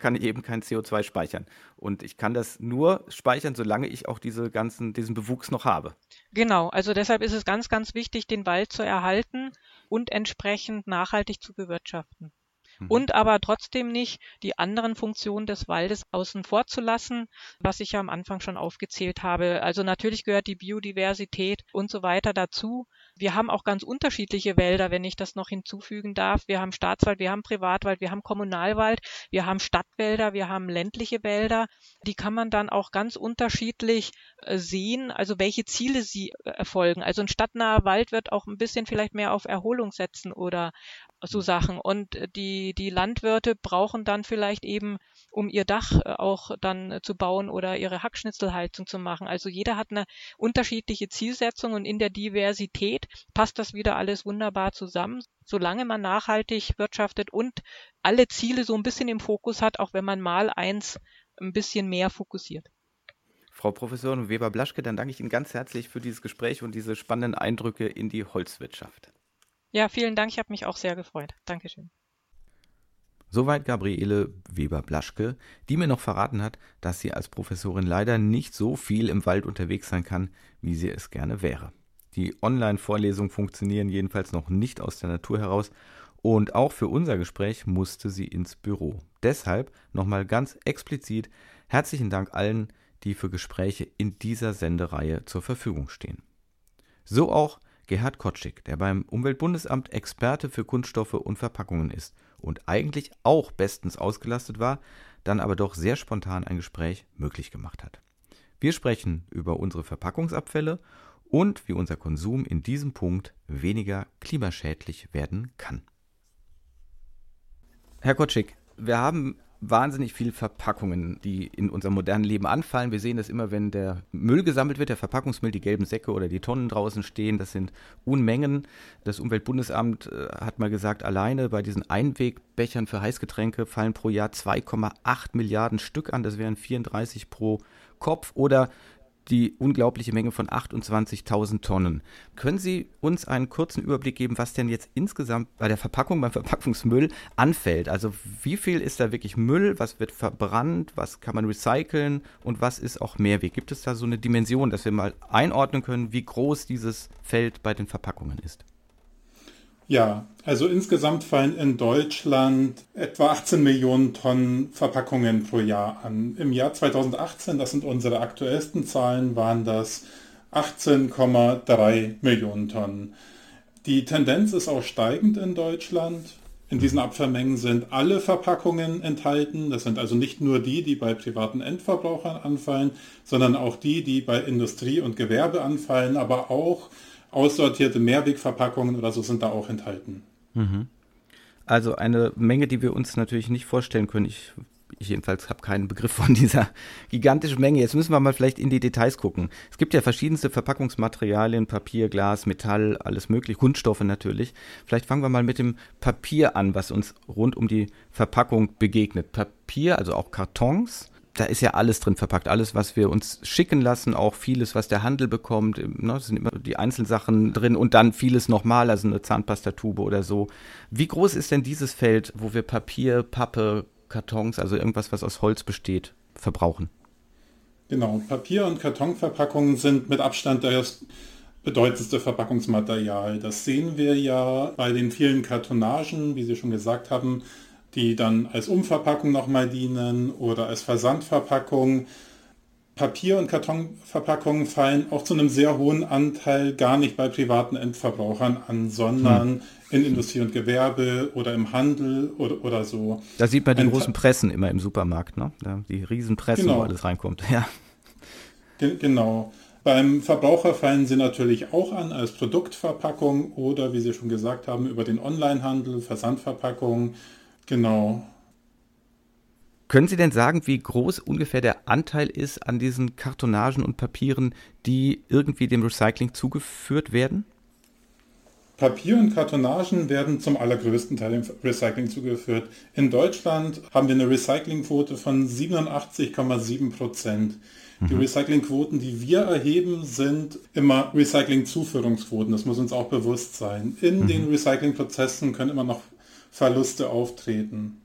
kann ich eben kein CO2 speichern. Und ich kann das nur speichern, solange ich auch diese ganzen, diesen Bewuchs noch habe. Genau, also deshalb ist es ganz, ganz wichtig, den Wald zu erhalten und entsprechend nachhaltig zu bewirtschaften. mhm. und aber trotzdem nicht die anderen Funktionen des Waldes außen vor zu lassen, was ich ja am Anfang schon aufgezählt habe. Also natürlich gehört die Biodiversität und so weiter dazu. Wir haben auch ganz unterschiedliche Wälder, wenn ich das noch hinzufügen darf. Wir haben Staatswald, wir haben Privatwald, wir haben Kommunalwald, wir haben Stadtwälder, wir haben ländliche Wälder. Die kann man dann auch ganz unterschiedlich äh, sehen, also welche Ziele sie äh, erfolgen. Also ein stadtnaher Wald wird auch ein bisschen vielleicht mehr auf Erholung setzen oder so Sachen. Und äh, die, die Landwirte brauchen dann vielleicht eben, um ihr Dach äh, auch dann äh, zu bauen oder ihre Hackschnitzelheizung zu machen. Also jeder hat eine unterschiedliche Zielsetzung und in der Diversität passt das wieder alles wunderbar zusammen. Solange man nachhaltig wirtschaftet und alle Ziele so ein bisschen im Fokus hat, auch wenn man mal eins ein bisschen mehr fokussiert. Frau Professorin Weber-Blaschke, dann danke ich Ihnen ganz herzlich für dieses Gespräch und diese spannenden Eindrücke in die Holzwirtschaft. Ja, vielen Dank. Ich habe mich auch sehr gefreut. Dankeschön. Soweit Gabriele Weber-Blaschke, die mir noch verraten hat, dass sie als Professorin leider nicht so viel im Wald unterwegs sein kann, wie sie es gerne wäre. Die Online-Vorlesungen funktionieren jedenfalls noch nicht aus der Natur heraus und auch für unser Gespräch musste sie ins Büro. Deshalb nochmal ganz explizit herzlichen Dank allen, die für Gespräche in dieser Sendereihe zur Verfügung stehen. So auch Gerhard Kotschik, der beim Umweltbundesamt Experte für Kunststoffe und Verpackungen ist und eigentlich auch bestens ausgelastet war, dann aber doch sehr spontan ein Gespräch möglich gemacht hat. Wir sprechen über unsere Verpackungsabfälle und wie unser Konsum in diesem Punkt weniger klimaschädlich werden kann. Herr Kotschik, wir haben wahnsinnig viel Verpackungen, die in unserem modernen Leben anfallen. Wir sehen das immer, wenn der Müll gesammelt wird, der Verpackungsmüll, die gelben Säcke oder die Tonnen draußen stehen. Das sind Unmengen. Das Umweltbundesamt äh, hat mal gesagt, alleine bei diesen Einwegbechern für Heißgetränke fallen pro Jahr 2,8 Milliarden Stück an. Das wären 34 pro Kopf. Oder die unglaubliche Menge von 28.000 Tonnen. Können Sie uns einen kurzen Überblick geben, was denn jetzt insgesamt bei der Verpackung, beim Verpackungsmüll anfällt? Also wie viel ist da wirklich Müll, was wird verbrannt, was kann man recyceln und was ist auch Mehrweg? Gibt es da so eine Dimension, dass wir mal einordnen können, wie groß dieses Feld bei den Verpackungen ist? Ja, also insgesamt fallen in Deutschland etwa 18 Millionen Tonnen Verpackungen pro Jahr an. Im Jahr 2018, das sind unsere aktuellsten Zahlen, waren das 18,3 Millionen Tonnen. Die Tendenz ist auch steigend in Deutschland. In diesen Abfallmengen sind alle Verpackungen enthalten. Das sind also nicht nur die, die bei privaten Endverbrauchern anfallen, sondern auch die, die bei Industrie und Gewerbe anfallen, aber auch aussortierte Mehrwegverpackungen oder so sind da auch enthalten. Mhm. Also eine Menge, die wir uns natürlich nicht vorstellen können. Ich, ich jedenfalls habe keinen Begriff von dieser gigantischen Menge. Jetzt müssen wir mal vielleicht in die Details gucken. Es gibt ja verschiedenste Verpackungsmaterialien, Papier, Glas, Metall, alles mögliche, Kunststoffe natürlich. Vielleicht fangen wir mal mit dem Papier an, was uns rund um die Verpackung begegnet. Papier, also auch Kartons, da ist ja alles drin verpackt, alles, was wir uns schicken lassen, auch vieles, was der Handel bekommt. Ne, sind immer die Einzelsachen drin und dann vieles nochmal, also eine Zahnpastatube oder so. Wie groß ist denn dieses Feld, wo wir Papier, Pappe, Kartons, also irgendwas, was aus Holz besteht, verbrauchen? Genau, Papier- und Kartonverpackungen sind mit Abstand das bedeutendste Verpackungsmaterial. Das sehen wir ja bei den vielen Kartonagen, wie Sie schon gesagt haben, die dann als Umverpackung nochmal dienen oder als Versandverpackung. Papier- und Kartonverpackungen fallen auch zu einem sehr hohen Anteil gar nicht bei privaten Endverbrauchern an, sondern hm. in Industrie und Gewerbe oder im Handel oder, oder so. Da sieht man die Ein großen Pressen immer im Supermarkt, ne? die Riesenpressen, genau. wo alles reinkommt. Ja. Ge genau. Beim Verbraucher fallen sie natürlich auch an als Produktverpackung oder, wie Sie schon gesagt haben, über den Onlinehandel, Versandverpackungen Genau. Können Sie denn sagen, wie groß ungefähr der Anteil ist an diesen Kartonagen und Papieren, die irgendwie dem Recycling zugeführt werden? Papier und Kartonagen werden zum allergrößten Teil dem Recycling zugeführt. In Deutschland haben wir eine Recyclingquote von 87,7 Prozent. Die mhm. Recyclingquoten, die wir erheben, sind immer Recycling-Zuführungsquoten. Das muss uns auch bewusst sein. In mhm. den Recyclingprozessen können immer noch Verluste auftreten.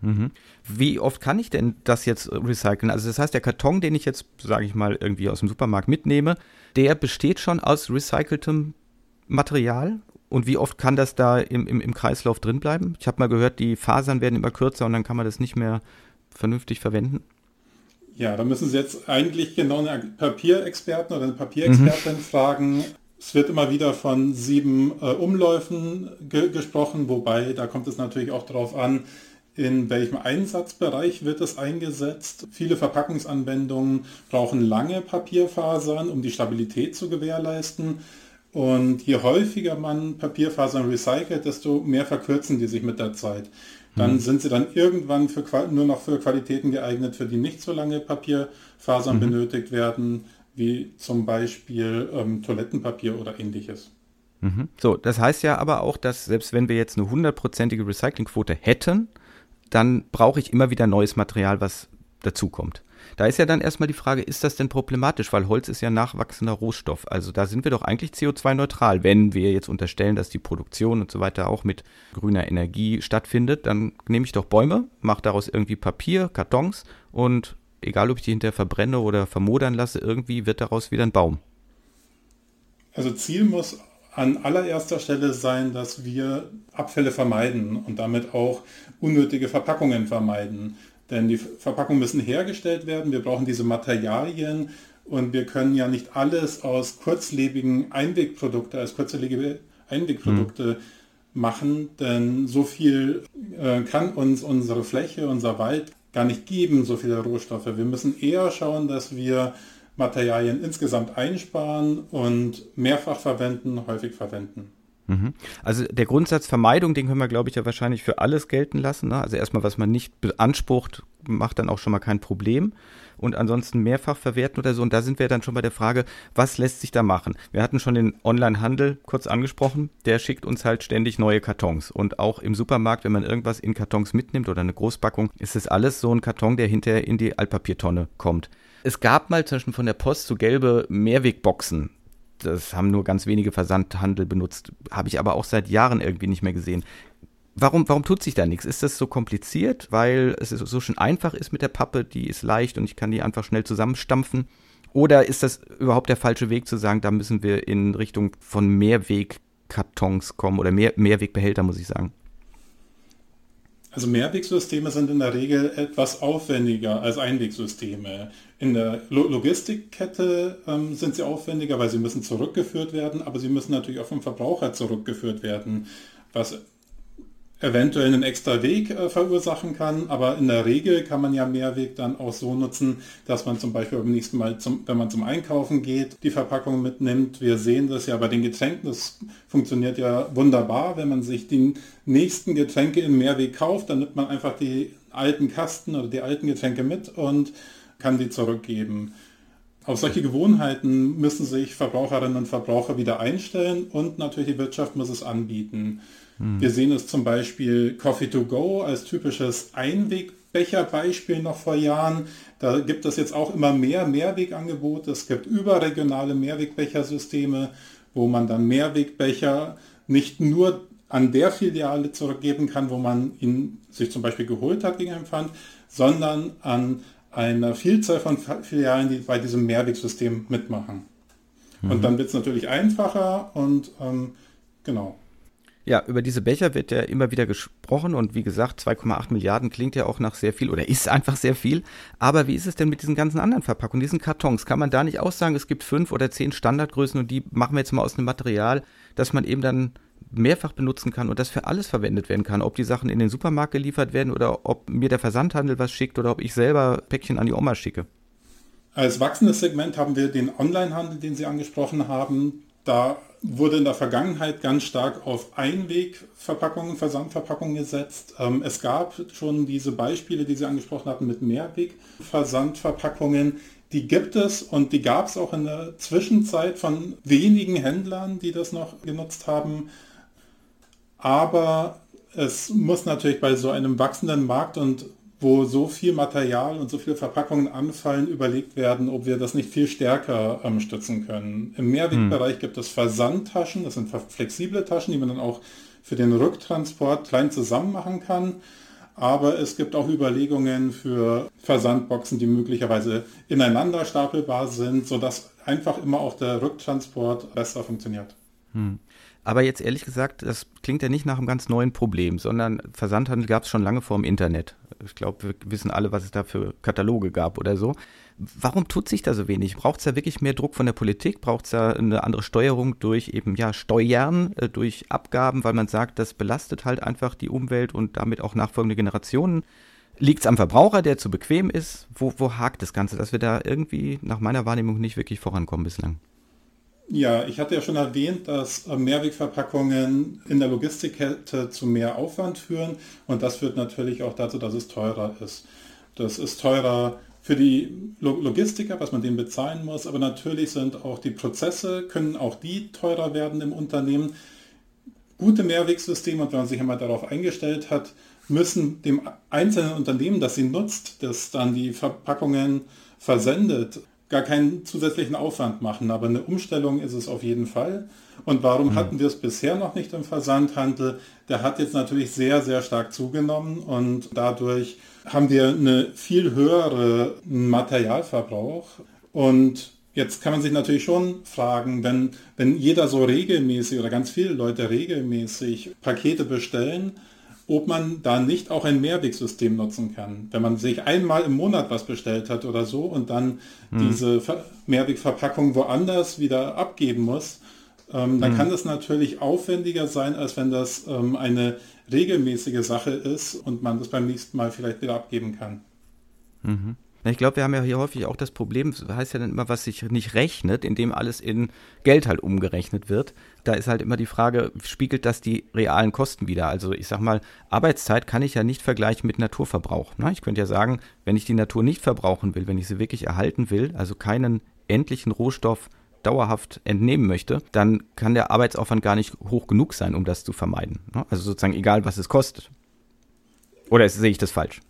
Mhm. Wie oft kann ich denn das jetzt recyceln? Also das heißt, der Karton, den ich jetzt, sage ich mal, irgendwie aus dem Supermarkt mitnehme, der besteht schon aus recyceltem Material Und wie oft kann das da im, im, im Kreislauf drin bleiben? Ich habe mal gehört, die Fasern werden immer kürzer und dann kann man das nicht mehr vernünftig verwenden. Ja, da müssen Sie jetzt eigentlich genau einen Papierexperten oder eine Papierexpertin mhm. fragen. Es wird immer wieder von sieben äh, Umläufen ge gesprochen, wobei da kommt es natürlich auch darauf an, in welchem Einsatzbereich wird es eingesetzt. Viele Verpackungsanwendungen brauchen lange Papierfasern, um die Stabilität zu gewährleisten. Und je häufiger man Papierfasern recycelt, desto mehr verkürzen die sich mit der Zeit. Dann mhm. sind sie dann irgendwann für, nur noch für Qualitäten geeignet, für die nicht so lange Papierfasern mhm. benötigt werden, wie zum Beispiel ähm, Toilettenpapier oder ähnliches. Mhm. So, das heißt ja aber auch, dass selbst wenn wir jetzt eine hundertprozentige Recyclingquote hätten, dann brauche ich immer wieder neues Material, was dazukommt. Da ist ja dann erstmal die Frage, ist das denn problematisch? Weil Holz ist ja nachwachsender Rohstoff. Also da sind wir doch eigentlich CO2-neutral. Wenn wir jetzt unterstellen, dass die Produktion und so weiter auch mit grüner Energie stattfindet, dann nehme ich doch Bäume, mache daraus irgendwie Papier, Kartons und egal ob ich die hinterher verbrenne oder vermodern lasse, irgendwie wird daraus wieder ein Baum. Also Ziel muss an allererster Stelle sein, dass wir Abfälle vermeiden und damit auch unnötige Verpackungen vermeiden. Denn die Verpackungen müssen hergestellt werden, wir brauchen diese Materialien und wir können ja nicht alles aus kurzlebigen Einwegprodukte, als kurzlebige Einwegprodukte mhm. machen, denn so viel äh, kann uns unsere Fläche, unser Wald gar nicht geben, so viele Rohstoffe. Wir müssen eher schauen, dass wir Materialien insgesamt einsparen und mehrfach verwenden, häufig verwenden. Mhm. Also der Grundsatz Vermeidung, den können wir, glaube ich, ja wahrscheinlich für alles gelten lassen. Ne? Also erstmal, was man nicht beansprucht, macht dann auch schon mal kein Problem. Und ansonsten mehrfach verwerten oder so. Und da sind wir dann schon bei der Frage, was lässt sich da machen? Wir hatten schon den Online-Handel kurz angesprochen. Der schickt uns halt ständig neue Kartons. Und auch im Supermarkt, wenn man irgendwas in Kartons mitnimmt oder eine Großpackung, ist es alles so ein Karton, der hinterher in die Altpapiertonne kommt. Es gab mal zwischen von der Post so gelbe Mehrwegboxen. Das haben nur ganz wenige Versandhandel benutzt. Habe ich aber auch seit Jahren irgendwie nicht mehr gesehen. Warum, warum tut sich da nichts? Ist das so kompliziert, weil es so schon einfach ist mit der Pappe, die ist leicht und ich kann die einfach schnell zusammenstampfen? Oder ist das überhaupt der falsche Weg zu sagen, da müssen wir in Richtung von Mehrwegkartons kommen oder mehr, Mehrwegbehälter, muss ich sagen? Also Mehrwegsysteme sind in der Regel etwas aufwendiger als Einwegsysteme. In der Logistikkette ähm, sind sie aufwendiger, weil sie müssen zurückgeführt werden, aber sie müssen natürlich auch vom Verbraucher zurückgeführt werden, was eventuell einen extra Weg äh, verursachen kann, aber in der Regel kann man ja Mehrweg dann auch so nutzen, dass man zum Beispiel beim nächsten Mal, zum, wenn man zum Einkaufen geht, die Verpackung mitnimmt. Wir sehen das ja bei den Getränken, das funktioniert ja wunderbar, wenn man sich die nächsten Getränke in Mehrweg kauft, dann nimmt man einfach die alten Kasten oder die alten Getränke mit und kann die zurückgeben. Auf solche Gewohnheiten müssen sich Verbraucherinnen und Verbraucher wieder einstellen und natürlich die Wirtschaft muss es anbieten. Hm. Wir sehen es zum Beispiel Coffee to Go als typisches Einwegbecherbeispiel noch vor Jahren. Da gibt es jetzt auch immer mehr Mehrwegangebote. Es gibt überregionale Mehrwegbechersysteme, wo man dann Mehrwegbecher nicht nur an der Filiale zurückgeben kann, wo man ihn sich zum Beispiel geholt hat gegen einen Pfand, sondern an einer Vielzahl von Filialen, die bei diesem Mehrwegsystem mitmachen. Mhm. Und dann wird es natürlich einfacher und ähm, genau. Ja, über diese Becher wird ja immer wieder gesprochen und wie gesagt, 2,8 Milliarden klingt ja auch nach sehr viel oder ist einfach sehr viel. Aber wie ist es denn mit diesen ganzen anderen Verpackungen, diesen Kartons? Kann man da nicht auch sagen, es gibt fünf oder zehn Standardgrößen und die machen wir jetzt mal aus einem Material, dass man eben dann mehrfach benutzen kann und das für alles verwendet werden kann. Ob die Sachen in den Supermarkt geliefert werden oder ob mir der Versandhandel was schickt oder ob ich selber Päckchen an die Oma schicke. Als wachsendes Segment haben wir den Onlinehandel, den Sie angesprochen haben. Da wurde in der Vergangenheit ganz stark auf Einwegverpackungen, Versandverpackungen gesetzt. Ähm, es gab schon diese Beispiele, die Sie angesprochen hatten, mit Mehrwegversandverpackungen. Die gibt es und die gab es auch in der Zwischenzeit von wenigen Händlern, die das noch genutzt haben. Aber es muss natürlich bei so einem wachsenden Markt und wo so viel Material und so viele Verpackungen anfallen, überlegt werden, ob wir das nicht viel stärker ähm, stützen können. Im Mehrwegbereich hm. gibt es Versandtaschen, das sind flexible Taschen, die man dann auch für den Rücktransport klein zusammen machen kann. Aber es gibt auch Überlegungen für Versandboxen, die möglicherweise ineinander stapelbar sind, sodass einfach immer auch der Rücktransport besser funktioniert. Hm. Aber jetzt ehrlich gesagt, das klingt ja nicht nach einem ganz neuen Problem, sondern Versandhandel gab es schon lange vor dem Internet. Ich glaube, wir wissen alle, was es da für Kataloge gab oder so. Warum tut sich da so wenig? Braucht es da wirklich mehr Druck von der Politik? Braucht es da eine andere Steuerung durch eben ja Steuern, äh, durch Abgaben, weil man sagt, das belastet halt einfach die Umwelt und damit auch nachfolgende Generationen? Liegt es am Verbraucher, der zu bequem ist? Wo, wo hakt das Ganze, dass wir da irgendwie nach meiner Wahrnehmung nicht wirklich vorankommen bislang? Ja, ich hatte ja schon erwähnt, dass Mehrwegverpackungen in der Logistikkette zu mehr Aufwand führen und das führt natürlich auch dazu, dass es teurer ist. Das ist teurer für die Logistiker, was man denen bezahlen muss, aber natürlich sind auch die Prozesse, können auch die teurer werden im Unternehmen. Gute Mehrwegsysteme, und wenn man sich einmal darauf eingestellt hat, müssen dem einzelnen Unternehmen, das sie nutzt, das dann die Verpackungen versendet, gar keinen zusätzlichen Aufwand machen. Aber eine Umstellung ist es auf jeden Fall. Und warum mhm. hatten wir es bisher noch nicht im Versandhandel? Der hat jetzt natürlich sehr, sehr stark zugenommen und dadurch haben wir eine viel höhere Materialverbrauch. Und jetzt kann man sich natürlich schon fragen, wenn, wenn jeder so regelmäßig oder ganz viele Leute regelmäßig Pakete bestellen, ob man da nicht auch ein Mehrwegsystem nutzen kann. Wenn man sich einmal im Monat was bestellt hat oder so und dann hm. diese Mehrwegverpackung woanders wieder abgeben muss, ähm, dann hm. kann das natürlich aufwendiger sein, als wenn das ähm, eine regelmäßige Sache ist und man das beim nächsten Mal vielleicht wieder abgeben kann. Mhm. Ich glaube, wir haben ja hier häufig auch das Problem, das heißt ja dann immer, was sich nicht rechnet, indem alles in Geld halt umgerechnet wird. Da ist halt immer die Frage, spiegelt das die realen Kosten wieder? Also ich sag mal, Arbeitszeit kann ich ja nicht vergleichen mit Naturverbrauch. Ne? Ich könnte ja sagen, wenn ich die Natur nicht verbrauchen will, wenn ich sie wirklich erhalten will, also keinen endlichen Rohstoff dauerhaft entnehmen möchte, dann kann der Arbeitsaufwand gar nicht hoch genug sein, um das zu vermeiden. Ne? Also sozusagen egal, was es kostet. Oder sehe ich das falsch?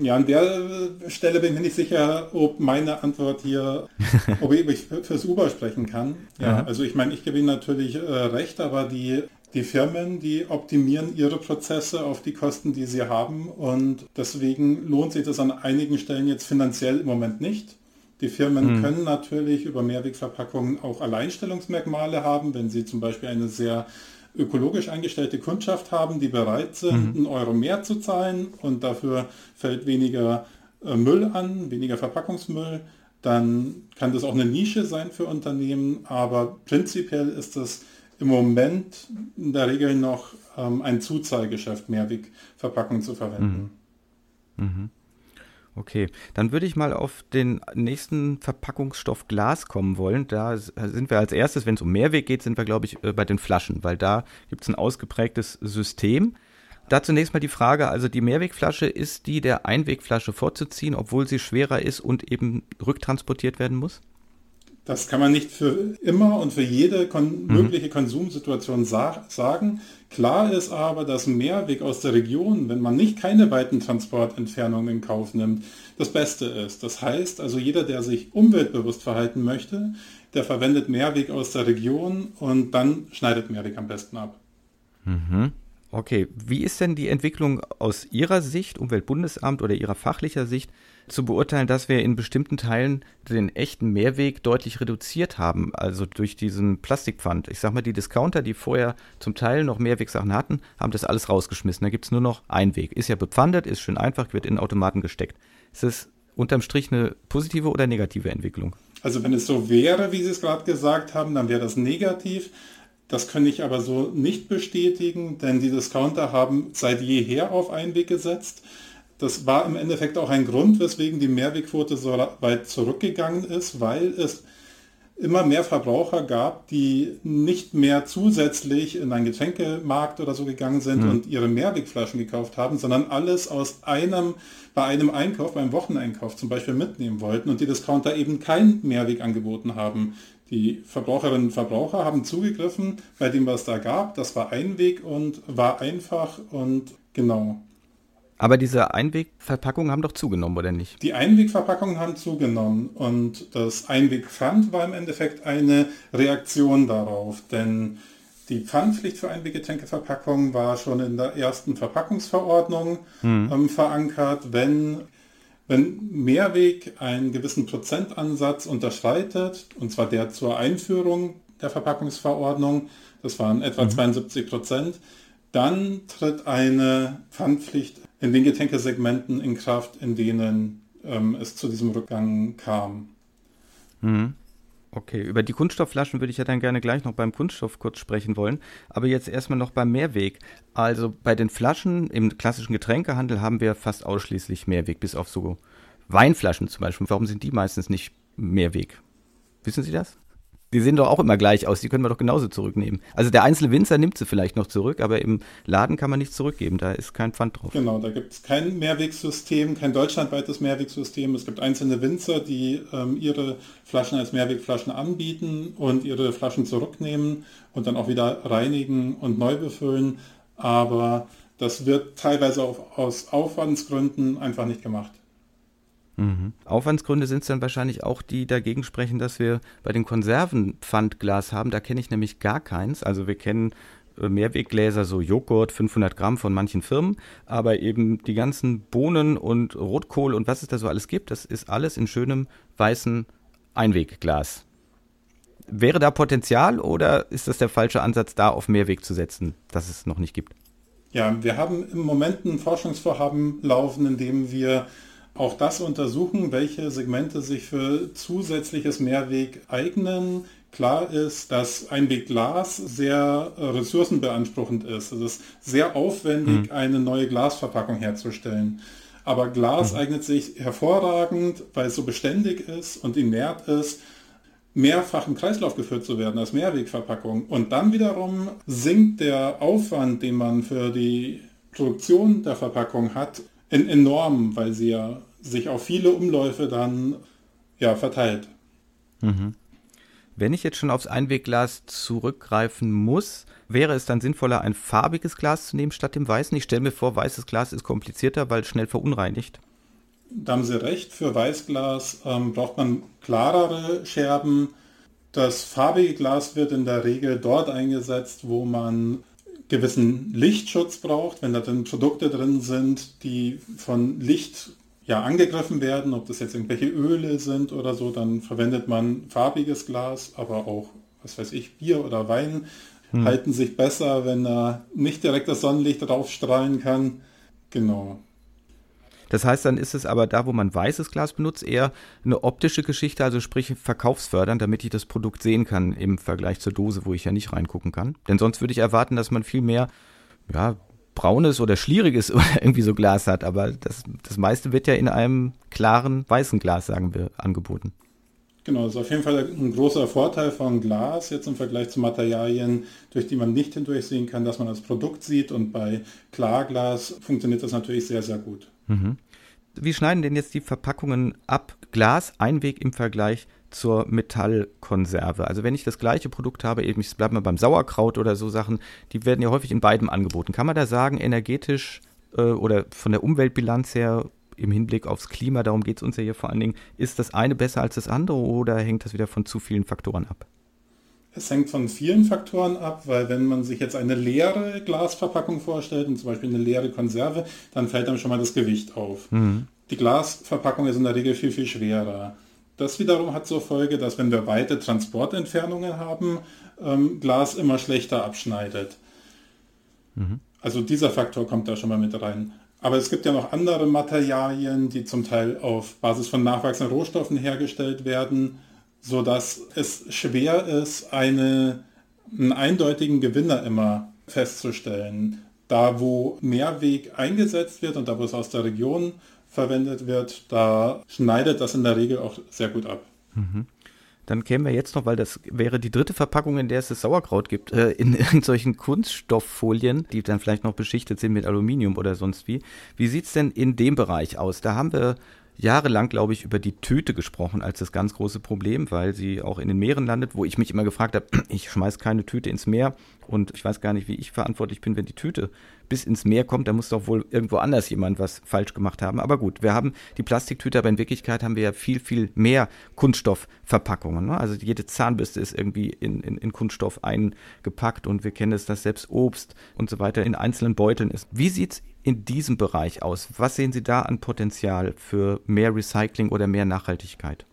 Ja, an der Stelle bin ich nicht sicher, ob meine Antwort hier, ob ich fürs Uber sprechen kann. Ja, also ich meine, ich gebe Ihnen natürlich äh, recht, aber die, die Firmen, die optimieren ihre Prozesse auf die Kosten, die sie haben und deswegen lohnt sich das an einigen Stellen jetzt finanziell im Moment nicht. Die Firmen mhm. können natürlich über Mehrwegverpackungen auch Alleinstellungsmerkmale haben, wenn sie zum Beispiel eine sehr ökologisch eingestellte Kundschaft haben, die bereit sind, mhm. einen Euro mehr zu zahlen und dafür fällt weniger äh, Müll an, weniger Verpackungsmüll, dann kann das auch eine Nische sein für Unternehmen, aber prinzipiell ist das im Moment in der Regel noch ähm, ein Zuzahlgeschäft, Mehrwegverpackungen zu verwenden. Mhm. Mhm. Okay, dann würde ich mal auf den nächsten Verpackungsstoff Glas kommen wollen. Da sind wir als erstes, wenn es um Mehrweg geht, sind wir, glaube ich, äh, bei den Flaschen, weil da gibt es ein ausgeprägtes System. Da zunächst mal die Frage, also die Mehrwegflasche, ist die der Einwegflasche vorzuziehen, obwohl sie schwerer ist und eben rücktransportiert werden muss? Das kann man nicht für immer und für jede kon mhm. mögliche Konsumsituation sa sagen. Klar ist aber, dass Mehrweg aus der Region, wenn man nicht keine weiten Transportentfernungen in Kauf nimmt, das Beste ist. Das heißt also, jeder, der sich umweltbewusst verhalten möchte, der verwendet Mehrweg aus der Region und dann schneidet Mehrweg am besten ab. Mhm. Okay, wie ist denn die Entwicklung aus Ihrer Sicht, Umweltbundesamt oder Ihrer fachlicher Sicht, zu beurteilen, dass wir in bestimmten Teilen den echten Mehrweg deutlich reduziert haben, also durch diesen Plastikpfand. Ich sag mal, die Discounter, die vorher zum Teil noch Mehrwegsachen hatten, haben das alles rausgeschmissen. Da gibt es nur noch Einweg. Ist ja bepfandet, ist schön einfach, wird in Automaten gesteckt. Ist das unterm Strich eine positive oder negative Entwicklung? Also wenn es so wäre, wie Sie es gerade gesagt haben, dann wäre das negativ. Das kann ich aber so nicht bestätigen, denn die Discounter haben seit jeher auf Einweg gesetzt. Das war im Endeffekt auch ein Grund, weswegen die Mehrwegquote so weit zurückgegangen ist, weil es immer mehr Verbraucher gab, die nicht mehr zusätzlich in einen Getränkemarkt oder so gegangen sind mhm. und ihre Mehrwegflaschen gekauft haben, sondern alles aus einem, bei einem Einkauf, beim Wocheneinkauf zum Beispiel mitnehmen wollten und die Discounter eben kein Mehrweg angeboten haben. Die Verbraucherinnen und Verbraucher haben zugegriffen bei dem, was da gab. Das war Einweg und war einfach und genau. Aber diese Einwegverpackungen haben doch zugenommen, oder nicht? Die Einwegverpackungen haben zugenommen und das Einwegpfand war im Endeffekt eine Reaktion darauf, denn die Pfandpflicht für Einweggetränkeverpackungen war schon in der ersten Verpackungsverordnung hm. ähm, verankert, wenn wenn Mehrweg einen gewissen Prozentansatz unterschreitet, und zwar der zur Einführung der Verpackungsverordnung. Das waren etwa mhm. 72 Prozent. Dann tritt eine Pfandpflicht in den Getränkesegmenten in Kraft, in denen ähm, es zu diesem Rückgang kam. Mhm. Okay, über die Kunststoffflaschen würde ich ja dann gerne gleich noch beim Kunststoff kurz sprechen wollen. Aber jetzt erstmal noch beim Mehrweg. Also bei den Flaschen im klassischen Getränkehandel haben wir fast ausschließlich Mehrweg, bis auf so Weinflaschen zum Beispiel. Warum sind die meistens nicht Mehrweg? Wissen Sie das? Die sehen doch auch immer gleich aus, die können wir doch genauso zurücknehmen. Also der einzelne Winzer nimmt sie vielleicht noch zurück, aber im Laden kann man nichts zurückgeben, da ist kein Pfand drauf. Genau, da gibt es kein Mehrwegsystem, kein deutschlandweites Mehrwegsystem. Es gibt einzelne Winzer, die ähm, ihre Flaschen als Mehrwegflaschen anbieten und ihre Flaschen zurücknehmen und dann auch wieder reinigen und neu befüllen. Aber das wird teilweise auch aus Aufwandsgründen einfach nicht gemacht. Mhm. Aufwandsgründe sind es dann wahrscheinlich auch, die dagegen sprechen, dass wir bei den Konserven Pfandglas haben. Da kenne ich nämlich gar keins. Also wir kennen äh, Mehrweggläser, so Joghurt, 500 Gramm von manchen Firmen, aber eben die ganzen Bohnen und Rotkohl und was es da so alles gibt, das ist alles in schönem weißen Einwegglas. Wäre da Potenzial oder ist das der falsche Ansatz, da auf Mehrweg zu setzen, dass es noch nicht gibt? Ja, wir haben im Moment ein Forschungsvorhaben laufen, in dem wir auch das untersuchen, welche Segmente sich für zusätzliches Mehrweg eignen. Klar ist, dass Einwegglas sehr ressourcenbeanspruchend ist. Es ist sehr aufwendig, mhm. eine neue Glasverpackung herzustellen. Aber Glas mhm. eignet sich hervorragend, weil es so beständig ist und inert ist, mehrfach im Kreislauf geführt zu werden als Mehrwegverpackung. Und dann wiederum sinkt der Aufwand, den man für die Produktion der Verpackung hat, enorm, weil sie ja sich auf viele Umläufe dann ja, verteilt. Mhm. Wenn ich jetzt schon aufs Einwegglas zurückgreifen muss, wäre es dann sinnvoller, ein farbiges Glas zu nehmen statt dem weißen? Ich stelle mir vor, weißes Glas ist komplizierter, weil es schnell verunreinigt. Da haben Sie recht, für Weißglas ähm, braucht man klarere Scherben. Das farbige Glas wird in der Regel dort eingesetzt, wo man gewissen Lichtschutz braucht, wenn da dann Produkte drin sind, die von Licht ja, angegriffen werden, ob das jetzt irgendwelche Öle sind oder so, dann verwendet man farbiges Glas, aber auch, was weiß ich, Bier oder Wein hm. halten sich besser, wenn da nicht direkt das Sonnenlicht drauf strahlen kann. Genau. Das heißt, dann ist es aber da, wo man weißes Glas benutzt, eher eine optische Geschichte, also sprich verkaufsfördernd, damit ich das Produkt sehen kann im Vergleich zur Dose, wo ich ja nicht reingucken kann. Denn sonst würde ich erwarten, dass man viel mehr ja, braunes oder schlieriges oder irgendwie so Glas hat, aber das, das meiste wird ja in einem klaren weißen Glas, sagen wir, angeboten. Genau, das ist auf jeden Fall ein großer Vorteil von Glas jetzt im Vergleich zu Materialien, durch die man nicht hindurchsehen kann, dass man das Produkt sieht und bei Klarglas funktioniert das natürlich sehr, sehr gut. Mhm. Wie schneiden denn jetzt die Verpackungen ab? Glas, Einweg im Vergleich zur Metallkonserve. Also wenn ich das gleiche Produkt habe, eben ich bleibe mal beim Sauerkraut oder so Sachen, die werden ja häufig in beiden angeboten. Kann man da sagen, energetisch äh, oder von der Umweltbilanz her im Hinblick aufs Klima, darum geht es uns ja hier vor allen Dingen, ist das eine besser als das andere oder hängt das wieder von zu vielen Faktoren ab? Es hängt von vielen Faktoren ab, weil wenn man sich jetzt eine leere Glasverpackung vorstellt und zum Beispiel eine leere Konserve, dann fällt einem schon mal das Gewicht auf. Mhm. Die Glasverpackung ist in der Regel viel, viel schwerer. Das wiederum hat zur Folge, dass wenn wir weite Transportentfernungen haben, ähm, Glas immer schlechter abschneidet. Mhm. Also dieser Faktor kommt da schon mal mit rein. Aber es gibt ja noch andere Materialien, die zum Teil auf Basis von nachwachsenden Rohstoffen hergestellt werden, sodass es schwer ist, eine, einen eindeutigen Gewinner immer festzustellen. Da, wo Mehrweg eingesetzt wird und da, wo es aus der Region verwendet wird, da schneidet das in der Regel auch sehr gut ab. Mhm. Dann kämen wir jetzt noch, weil das wäre die dritte Verpackung, in der es das Sauerkraut gibt, äh, in irgendwelchen Kunststofffolien, die dann vielleicht noch beschichtet sind mit Aluminium oder sonst wie. Wie sieht es denn in dem Bereich aus? Da haben wir jahrelang, glaube ich, über die Tüte gesprochen als das ganz große Problem, weil sie auch in den Meeren landet, wo ich mich immer gefragt habe, ich schmeiß keine Tüte ins Meer und ich weiß gar nicht, wie ich verantwortlich bin, wenn die Tüte bis ins Meer kommt, da muss doch wohl irgendwo anders jemand was falsch gemacht haben. Aber gut, wir haben die Plastiktüte, aber in Wirklichkeit haben wir ja viel, viel mehr Kunststoffverpackungen. Ne? Also jede Zahnbürste ist irgendwie in, in, in Kunststoff eingepackt und wir kennen es, dass selbst Obst und so weiter in einzelnen Beuteln ist. Wie sieht es in diesem Bereich aus? Was sehen Sie da an Potenzial für mehr Recycling oder mehr Nachhaltigkeit?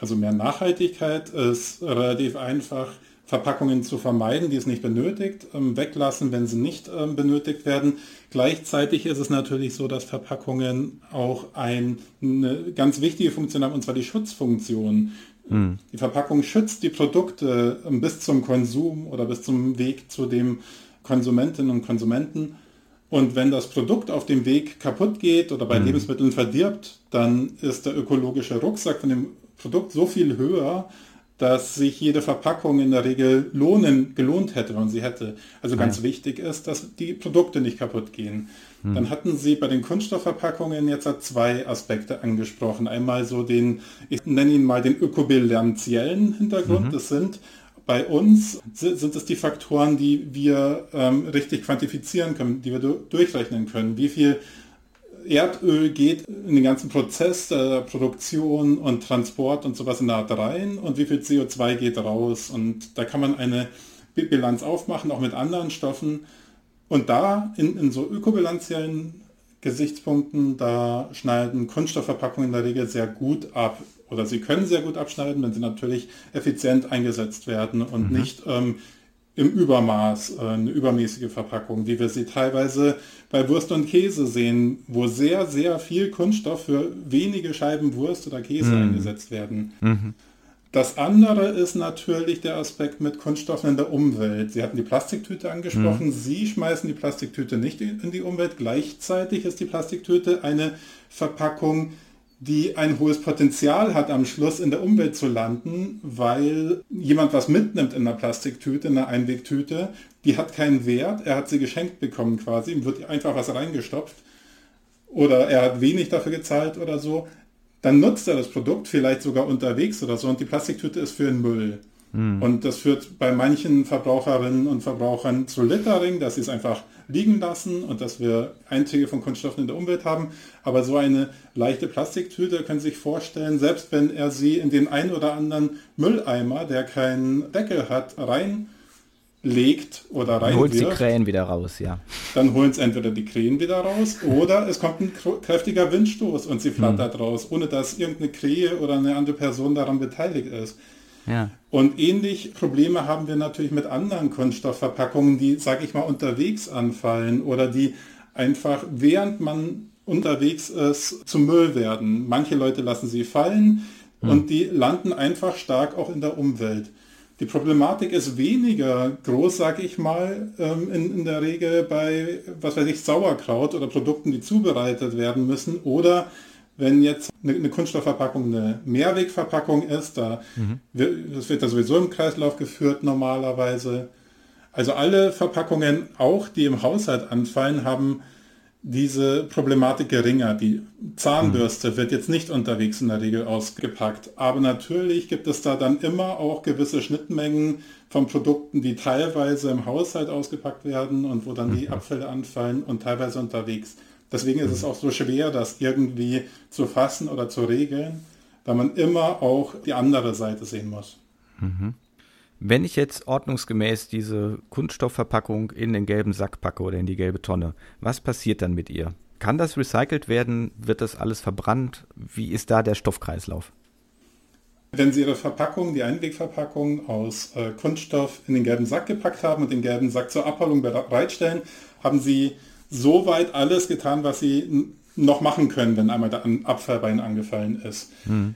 Also mehr Nachhaltigkeit ist relativ einfach, Verpackungen zu vermeiden, die es nicht benötigt, ähm, weglassen, wenn sie nicht ähm, benötigt werden. Gleichzeitig ist es natürlich so, dass Verpackungen auch ein, eine ganz wichtige Funktion haben, und zwar die Schutzfunktion. Mhm. Die Verpackung schützt die Produkte ähm, bis zum Konsum oder bis zum Weg zu dem Konsumentinnen und Konsumenten. Und wenn das Produkt auf dem Weg kaputt geht oder bei mhm. Lebensmitteln verdirbt, dann ist der ökologische Rucksack von dem Produkt so viel höher, dass sich jede Verpackung in der Regel lohnen, gelohnt hätte, wenn sie hätte. Also ganz ja. wichtig ist, dass die Produkte nicht kaputt gehen. Hm. Dann hatten Sie bei den Kunststoffverpackungen jetzt zwei Aspekte angesprochen. Einmal so den, ich nenne ihn mal den ökobilanziellen Hintergrund. Mhm. Das sind bei uns sind es die Faktoren, die wir ähm, richtig quantifizieren können, die wir durchrechnen können. Wie viel Erdöl geht in den ganzen Prozess der Produktion und Transport und sowas in der Art rein und wie viel CO2 geht raus. Und da kann man eine Bilanz aufmachen, auch mit anderen Stoffen. Und da in, in so ökobilanziellen Gesichtspunkten, da schneiden Kunststoffverpackungen in der Regel sehr gut ab. Oder sie können sehr gut abschneiden, wenn sie natürlich effizient eingesetzt werden und mhm. nicht ähm, im Übermaß, äh, eine übermäßige Verpackung, wie wir sie teilweise bei Wurst und Käse sehen, wo sehr, sehr viel Kunststoff für wenige Scheiben Wurst oder Käse mhm. eingesetzt werden. Mhm. Das andere ist natürlich der Aspekt mit Kunststoffen in der Umwelt. Sie hatten die Plastiktüte angesprochen. Mhm. Sie schmeißen die Plastiktüte nicht in die Umwelt. Gleichzeitig ist die Plastiktüte eine Verpackung, die ein hohes Potenzial hat, am Schluss in der Umwelt zu landen, weil jemand was mitnimmt in einer Plastiktüte, in einer Einwegtüte, die hat keinen Wert, er hat sie geschenkt bekommen quasi, ihm wird einfach was reingestopft oder er hat wenig dafür gezahlt oder so, dann nutzt er das Produkt vielleicht sogar unterwegs oder so und die Plastiktüte ist für den Müll. Mhm. Und das führt bei manchen Verbraucherinnen und Verbrauchern zu Littering, dass sie es einfach liegen lassen und dass wir Einträge von Kunststoffen in der Umwelt haben. Aber so eine leichte Plastiktüte können Sie sich vorstellen, selbst wenn er sie in den ein oder anderen Mülleimer, der keinen Deckel hat, reinlegt oder rein holt die Krähen wieder raus, ja. Dann holen es entweder die Krähen wieder raus oder es kommt ein kräftiger Windstoß und sie flattert hm. raus, ohne dass irgendeine Krähe oder eine andere Person daran beteiligt ist. Ja. Und ähnlich Probleme haben wir natürlich mit anderen Kunststoffverpackungen, die, sage ich mal, unterwegs anfallen oder die einfach, während man unterwegs ist, zum Müll werden. Manche Leute lassen sie fallen hm. und die landen einfach stark auch in der Umwelt. Die Problematik ist weniger groß, sage ich mal, ähm, in, in der Regel bei, was weiß ich, Sauerkraut oder Produkten, die zubereitet werden müssen oder wenn jetzt eine, eine, Kunststoffverpackung eine Mehrwegverpackung ist, da mhm. wird, das wird da sowieso im Kreislauf geführt normalerweise. Also alle Verpackungen, auch die im Haushalt anfallen, haben diese Problematik geringer. Die Zahnbürste mhm. wird jetzt nicht unterwegs in der Regel ausgepackt. Aber natürlich gibt es da dann immer auch gewisse Schnittmengen von Produkten, die teilweise im Haushalt ausgepackt werden und wo dann mhm. die Abfälle anfallen und teilweise unterwegs. Deswegen ist es auch so schwer, das irgendwie zu fassen oder zu regeln, da man immer auch die andere Seite sehen muss. Mhm. Wenn ich jetzt ordnungsgemäß diese Kunststoffverpackung in den gelben Sack packe oder in die gelbe Tonne, was passiert dann mit ihr? Kann das recycelt werden? Wird das alles verbrannt? Wie ist da der Stoffkreislauf? Wenn Sie Ihre Verpackung, die Einwegverpackung aus äh, Kunststoff in den gelben Sack gepackt haben und den gelben Sack zur Abholung bereitstellen, haben Sie soweit alles getan, was sie noch machen können, wenn einmal der Abfall bei ihnen angefallen ist. Mhm.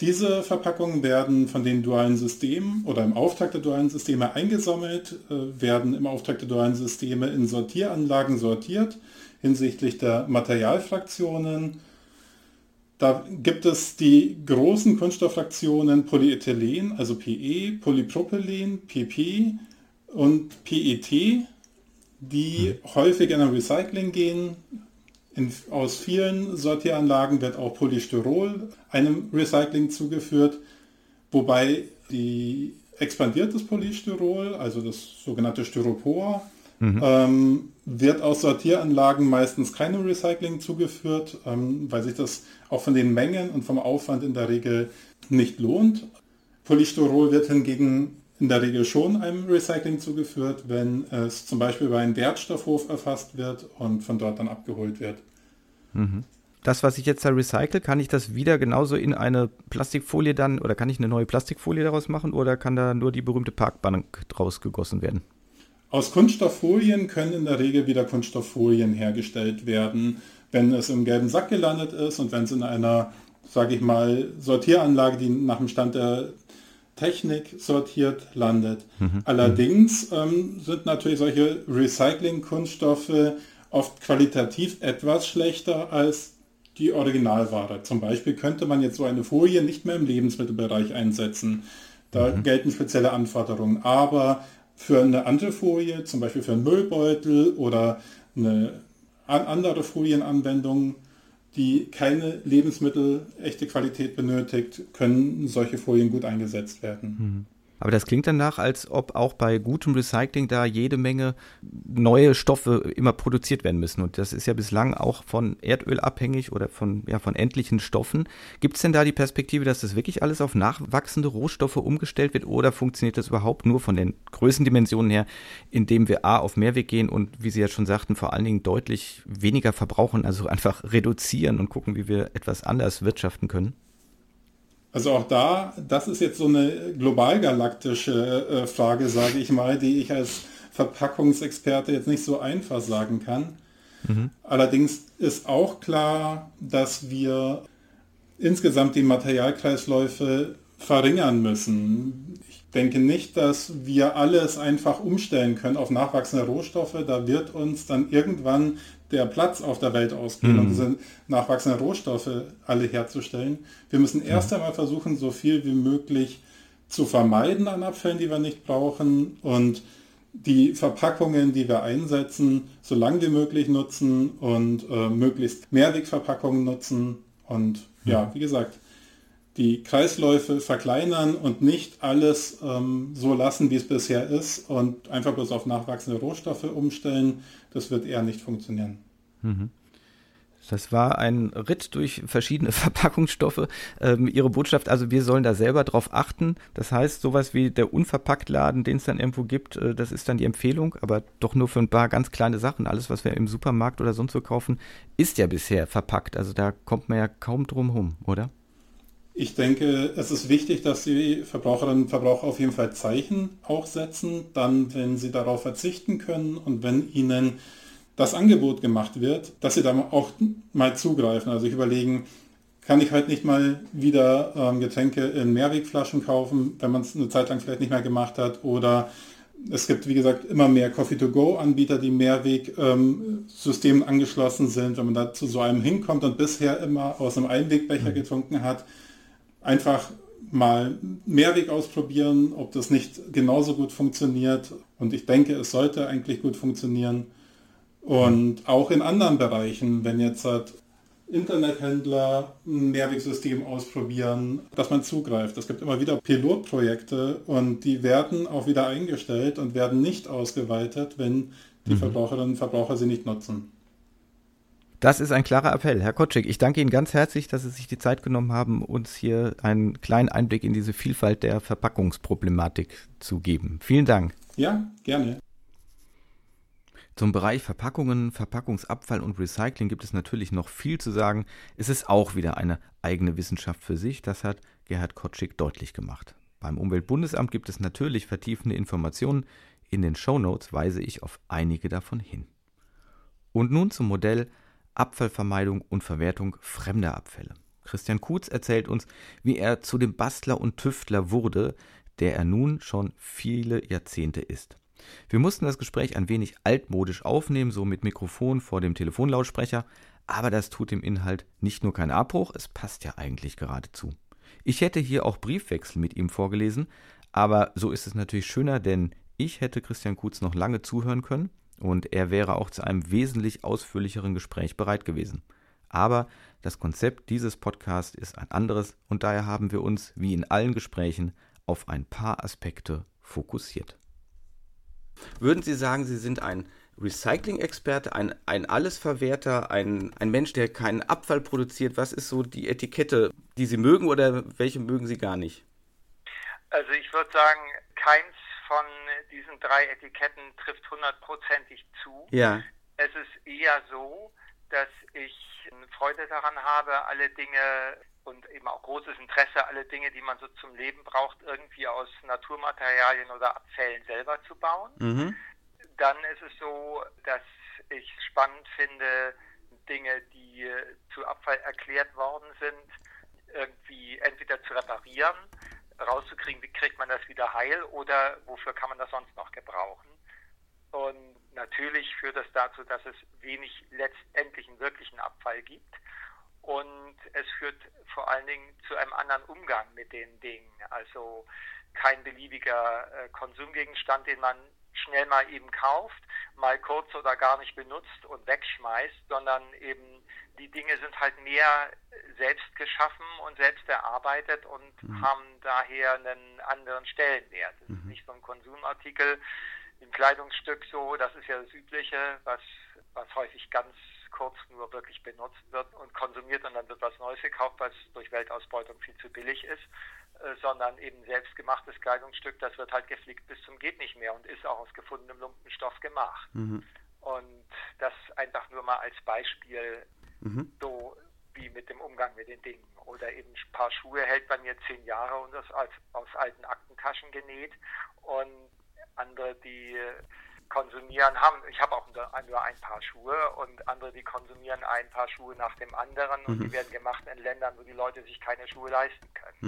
Diese Verpackungen werden von den dualen Systemen oder im Auftrag der dualen Systeme eingesammelt, äh, werden im Auftrag der dualen Systeme in Sortieranlagen sortiert hinsichtlich der Materialfraktionen. Da gibt es die großen Kunststofffraktionen Polyethylen, also PE, Polypropylen, PP und PET die hm. häufig in ein Recycling gehen. In, aus vielen Sortieranlagen wird auch Polystyrol einem Recycling zugeführt, wobei die expandiertes Polystyrol, also das sogenannte Styropor, mhm. ähm, wird aus Sortieranlagen meistens keinem Recycling zugeführt, ähm, weil sich das auch von den Mengen und vom Aufwand in der Regel nicht lohnt. Polystyrol wird hingegen in der Regel schon einem Recycling zugeführt, wenn es zum Beispiel über einen Wertstoffhof erfasst wird und von dort dann abgeholt wird. Mhm. das, was ich jetzt da recycle, kann ich das wieder genauso in eine Plastikfolie dann oder kann ich eine neue Plastikfolie daraus machen oder kann da nur die berühmte Parkbank draus gegossen werden? Aus Kunststofffolien können in der Regel wieder Kunststofffolien hergestellt werden, wenn es im gelben Sack gelandet ist und wenn es in einer, sage ich mal, Sortieranlage, die nach dem Stand der Technik sortiert landet. Mhm. Allerdings ähm, sind natürlich solche Recycling-Kunststoffe oft qualitativ etwas schlechter als die Originalware. Zum Beispiel könnte man jetzt so eine Folie nicht mehr im Lebensmittelbereich einsetzen. Da mhm. gelten spezielle Anforderungen. Aber für eine andere Folie, zum Beispiel für einen Müllbeutel oder eine andere Folienanwendung, die keine Lebensmittel echte Qualität benötigt, können solche Folien gut eingesetzt werden. Mhm. Aber das klingt danach, als ob auch bei gutem Recycling da jede Menge neue Stoffe immer produziert werden müssen. Und das ist ja bislang auch von Erdöl abhängig oder von, ja, von endlichen Stoffen. Gibt es denn da die Perspektive, dass das wirklich alles auf nachwachsende Rohstoffe umgestellt wird oder funktioniert das überhaupt nur von den Größendimensionen her, indem wir A auf Mehrweg gehen und, wie Sie ja schon sagten, vor allen Dingen deutlich weniger verbrauchen, also einfach reduzieren und gucken, wie wir etwas anders wirtschaften können? Also auch da, das ist jetzt so eine globalgalaktische äh, Frage, sage ich mal, die ich als Verpackungsexperte jetzt nicht so einfach sagen kann. Mhm. Allerdings ist auch klar, dass wir insgesamt die Materialkreisläufe verringern müssen. Denke nicht, dass wir alles einfach umstellen können auf nachwachsende Rohstoffe. Da wird uns dann irgendwann der Platz auf der Welt ausgehen, mhm. um diese nachwachsenden Rohstoffe alle herzustellen. Wir müssen erst einmal versuchen, so viel wie möglich zu vermeiden an Abfällen, die wir nicht brauchen und die Verpackungen, die wir einsetzen, so lange wie möglich nutzen und äh, möglichst Mehrwegverpackungen nutzen und ja, wie gesagt, die Kreisläufe verkleinern und nicht alles ähm, so lassen, wie es bisher ist und einfach bloß auf nachwachsende Rohstoffe umstellen, das wird eher nicht funktionieren. Mhm. Das war ein Ritt durch verschiedene Verpackungsstoffe. Ähm, ihre Botschaft, also wir sollen da selber drauf achten. Das heißt, sowas wie der Unverpacktladen, den es dann irgendwo gibt, äh, das ist dann die Empfehlung, aber doch nur für ein paar ganz kleine Sachen. Alles, was wir im Supermarkt oder sonst so kaufen, ist ja bisher verpackt. Also da kommt man ja kaum drum rum, oder? Ich denke, es ist wichtig, dass die Verbraucherinnen und Verbraucher auf jeden Fall Zeichen auch setzen, dann, wenn sie darauf verzichten können und wenn ihnen das Angebot gemacht wird, dass sie da auch mal zugreifen. Also ich überlegen, kann ich heute nicht mal wieder ähm, Getränke in Mehrwegflaschen kaufen, wenn man es eine Zeit lang vielleicht nicht mehr gemacht hat oder es gibt, wie gesagt, immer mehr Coffee-to-Go-Anbieter, die Mehrweg-Systemen ähm, angeschlossen sind. Wenn man da zu so einem hinkommt und bisher immer aus einem Einwegbecher mhm. getrunken hat, einfach mal Mehrweg ausprobieren, ob das nicht genauso gut funktioniert. Und ich denke, es sollte eigentlich gut funktionieren. Und auch in anderen Bereichen, wenn jetzt halt Internethändler ein Mehrwegsystem ausprobieren, dass man zugreift. Es gibt immer wieder Pilotprojekte und die werden auch wieder eingestellt und werden nicht ausgeweitet, wenn die mhm. Verbraucherinnen und Verbraucher sie nicht nutzen. Das ist ein klarer Appell. Herr Kotschik, ich danke Ihnen ganz herzlich, dass Sie sich die Zeit genommen haben, uns hier einen kleinen Einblick in diese Vielfalt der Verpackungsproblematik zu geben. Vielen Dank. Ja, gerne. Zum Bereich Verpackungen, Verpackungsabfall und Recycling gibt es natürlich noch viel zu sagen. Es ist auch wieder eine eigene Wissenschaft für sich. Das hat Gerhard Kotschik deutlich gemacht. Beim Umweltbundesamt gibt es natürlich vertiefende Informationen. In den Show Notes weise ich auf einige davon hin. Und nun zum Modell Abfallvermeidung und Verwertung fremder Abfälle. Christian Kutz erzählt uns, wie er zu dem Bastler und Tüftler wurde, der er nun schon viele Jahrzehnte ist. Wir mussten das Gespräch ein wenig altmodisch aufnehmen, so mit Mikrofon vor dem Telefonlautsprecher, aber das tut dem Inhalt nicht nur keinen Abbruch, es passt ja eigentlich geradezu. Ich hätte hier auch Briefwechsel mit ihm vorgelesen, aber so ist es natürlich schöner, denn ich hätte Christian Kutz noch lange zuhören können und er wäre auch zu einem wesentlich ausführlicheren Gespräch bereit gewesen. Aber das Konzept dieses Podcasts ist ein anderes und daher haben wir uns, wie in allen Gesprächen, auf ein paar Aspekte fokussiert. Würden Sie sagen, Sie sind ein Recycling-Experte, ein, ein Allesverwerter, ein, ein Mensch, der keinen Abfall produziert? Was ist so die Etikette, die Sie mögen oder welche mögen Sie gar nicht? Also ich würde sagen, keins von diesen drei Etiketten trifft hundertprozentig zu. Ja. Es ist eher so, dass ich Freude daran habe, alle Dinge und eben auch großes Interesse, alle Dinge, die man so zum Leben braucht, irgendwie aus Naturmaterialien oder Abfällen selber zu bauen. Mhm. Dann ist es so, dass ich spannend finde, Dinge, die zu Abfall erklärt worden sind, irgendwie entweder zu reparieren, rauszukriegen, wie kriegt man das wieder heil oder wofür kann man das sonst noch gebrauchen. Und natürlich führt das dazu, dass es wenig letztendlichen wirklichen Abfall gibt. Und es führt vor allen Dingen zu einem anderen Umgang mit den Dingen. Also kein beliebiger äh, Konsumgegenstand, den man schnell mal eben kauft, mal kurz oder gar nicht benutzt und wegschmeißt, sondern eben die Dinge sind halt mehr selbst geschaffen und selbst erarbeitet und mhm. haben daher einen anderen Stellenwert. Es ist mhm. nicht so ein Konsumartikel, ein Kleidungsstück so, das ist ja das Übliche, was, was häufig ganz kurz nur wirklich benutzt wird und konsumiert und dann wird was Neues gekauft, was durch Weltausbeutung viel zu billig ist, sondern eben selbstgemachtes Kleidungsstück, das wird halt geflickt bis zum geht nicht mehr und ist auch aus gefundenem Lumpenstoff gemacht. Mhm. Und das einfach nur mal als Beispiel, mhm. so wie mit dem Umgang mit den Dingen. Oder eben ein paar Schuhe hält bei mir zehn Jahre und das als, aus alten Aktentaschen genäht. Und andere, die konsumieren, haben, ich habe auch nur ein paar Schuhe und andere, die konsumieren ein paar Schuhe nach dem anderen und mhm. die werden gemacht in Ländern, wo die Leute sich keine Schuhe leisten können.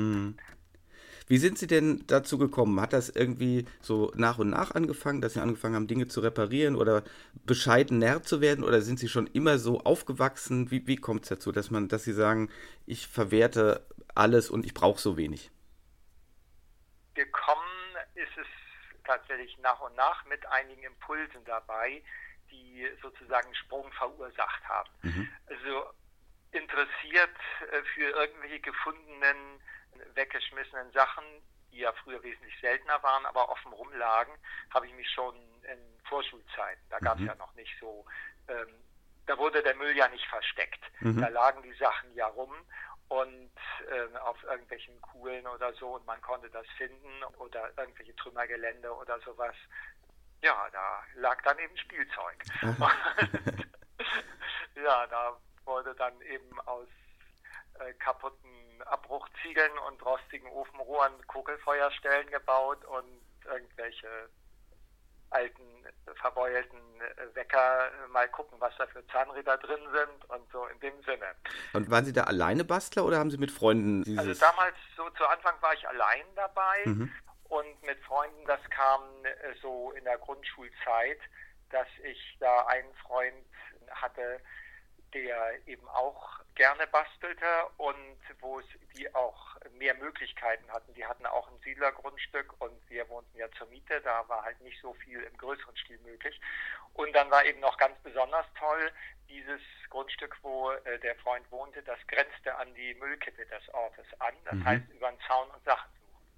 Wie sind Sie denn dazu gekommen? Hat das irgendwie so nach und nach angefangen, dass Sie angefangen haben, Dinge zu reparieren oder bescheidener zu werden? Oder sind Sie schon immer so aufgewachsen? Wie, wie kommt es dazu, dass man, dass Sie sagen, ich verwerte alles und ich brauche so wenig? Gekommen ist es tatsächlich nach und nach mit einigen Impulsen dabei, die sozusagen einen Sprung verursacht haben. Mhm. Also interessiert äh, für irgendwelche gefundenen, weggeschmissenen Sachen, die ja früher wesentlich seltener waren, aber offen rumlagen, habe ich mich schon in Vorschulzeiten, da gab es mhm. ja noch nicht so, ähm, da wurde der Müll ja nicht versteckt. Mhm. Da lagen die Sachen ja rum und äh, auf irgendwelchen Kuhlen oder so und man konnte das finden oder irgendwelche Trümmergelände oder sowas. Ja, da lag dann eben Spielzeug. ja, da wurde dann eben aus äh, kaputten Abbruchziegeln und rostigen Ofenrohren Kugelfeuerstellen gebaut und irgendwelche alten verbeulten Wecker mal gucken, was da für Zahnräder drin sind und so in dem Sinne. Und waren Sie da alleine Bastler oder haben Sie mit Freunden dieses... Also damals, so zu Anfang war ich allein dabei mhm. und mit Freunden, das kam äh, so in der Grundschulzeit, dass ich da einen Freund hatte, der eben auch gerne bastelte und wo es die auch mehr Möglichkeiten hatten. Die hatten auch ein Siedlergrundstück und wir wohnten ja zur Miete, da war halt nicht so viel im größeren Stil möglich. Und dann war eben noch ganz besonders toll, dieses Grundstück, wo äh, der Freund wohnte, das grenzte an die Müllkippe des Ortes an, das mhm. heißt über einen Zaun und Sachen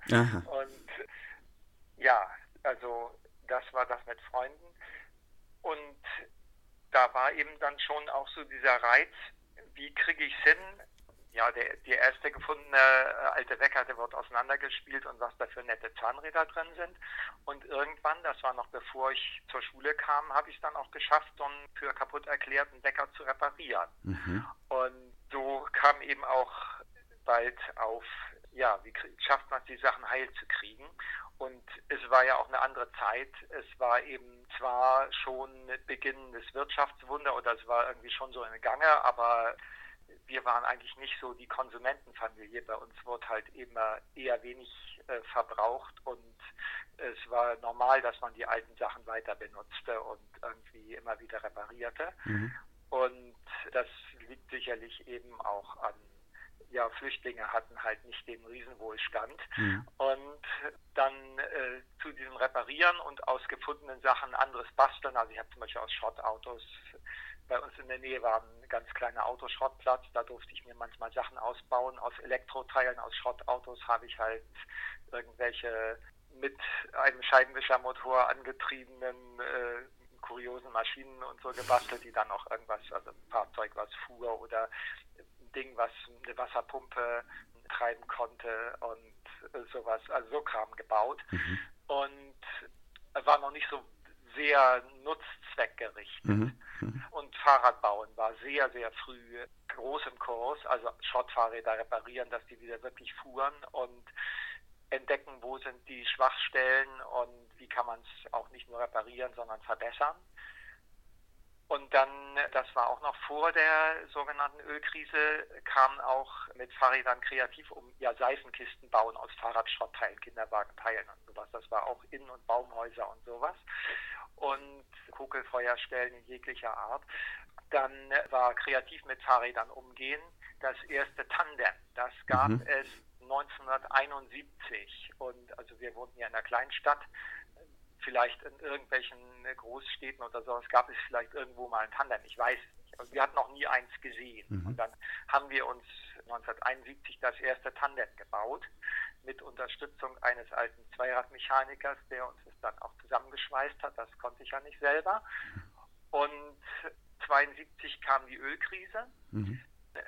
suchen. Aha. Und ja, also das war das mit Freunden. Und da war eben dann schon auch so dieser Reiz, wie kriege ich es hin? Ja, der, die erste gefundene äh, alte Wecker, der wird auseinandergespielt und was da für nette Zahnräder drin sind. Und irgendwann, das war noch bevor ich zur Schule kam, habe ich es dann auch geschafft, so einen für kaputt erklärten Wecker zu reparieren. Mhm. Und so kam eben auch bald auf, ja, wie schafft man es, die Sachen heil zu kriegen? Und es war ja auch eine andere Zeit. Es war eben zwar schon Beginn des Wirtschaftswunder oder es war irgendwie schon so im Gange, aber wir waren eigentlich nicht so die Konsumentenfamilie. Bei uns wurde halt immer eher wenig äh, verbraucht und es war normal, dass man die alten Sachen weiter benutzte und irgendwie immer wieder reparierte. Mhm. Und das liegt sicherlich eben auch an ja, Flüchtlinge hatten halt nicht den Riesenwohlstand. Mhm. Und dann äh, zu diesem Reparieren und aus gefundenen Sachen anderes basteln. Also ich habe zum Beispiel aus Schrottautos, bei uns in der Nähe war ein ganz kleiner Autoschrottplatz, da durfte ich mir manchmal Sachen ausbauen. Aus Elektroteilen, aus Schrottautos habe ich halt irgendwelche mit einem Scheibenwischermotor angetriebenen äh, kuriosen Maschinen und so gebastelt, die dann auch irgendwas, also ein Fahrzeug, was fuhr oder Ding, was eine Wasserpumpe treiben konnte und sowas, also so Kram gebaut. Mhm. Und war noch nicht so sehr nutzzweckgerichtet. Mhm. Mhm. Und Fahrradbauen war sehr, sehr früh groß im Kurs, also Schrottfahrräder reparieren, dass die wieder wirklich fuhren und entdecken, wo sind die Schwachstellen und wie kann man es auch nicht nur reparieren, sondern verbessern. Und dann, das war auch noch vor der sogenannten Ölkrise, kam auch mit Fahrrädern kreativ um ja Seifenkisten bauen aus Fahrradschrottteilen, Kinderwagenteilen und sowas. Das war auch Innen- und Baumhäuser und sowas. Und Kugelfeuerstellen in jeglicher Art. Dann war kreativ mit Fahrrädern umgehen. Das erste Tandem, das gab mhm. es 1971. Und also wir wohnten ja in einer kleinen Stadt vielleicht in irgendwelchen Großstädten oder sowas gab es vielleicht irgendwo mal ein Tandem, ich weiß es nicht. Also wir hatten noch nie eins gesehen. Mhm. Und dann haben wir uns 1971 das erste Tandem gebaut mit Unterstützung eines alten Zweiradmechanikers, der uns das dann auch zusammengeschweißt hat. Das konnte ich ja nicht selber. Und 1972 kam die Ölkrise. Mhm.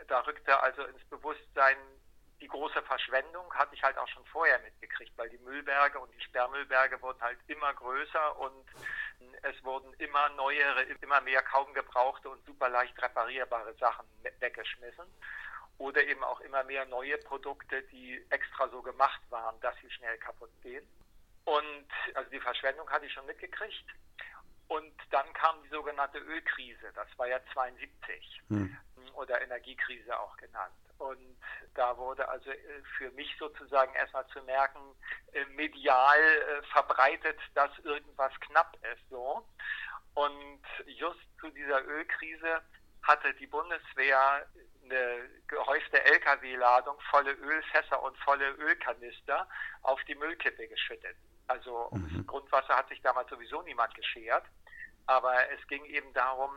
Da rückte also ins Bewusstsein die große Verschwendung hatte ich halt auch schon vorher mitgekriegt, weil die Müllberge und die Sperrmüllberge wurden halt immer größer und es wurden immer neuere, immer mehr kaum gebrauchte und super leicht reparierbare Sachen weggeschmissen. Oder eben auch immer mehr neue Produkte, die extra so gemacht waren, dass sie schnell kaputt gehen. Und also die Verschwendung hatte ich schon mitgekriegt. Und dann kam die sogenannte Ölkrise, das war ja 72 hm. oder Energiekrise auch genannt. Und da wurde also äh, für mich sozusagen erstmal zu merken, äh, medial äh, verbreitet, dass irgendwas knapp ist so. Und just zu dieser Ölkrise hatte die Bundeswehr eine gehäufte Lkw-Ladung volle Ölfässer und volle Ölkanister auf die Müllkippe geschüttet. Also ums mhm. Grundwasser hat sich damals sowieso niemand geschert. Aber es ging eben darum,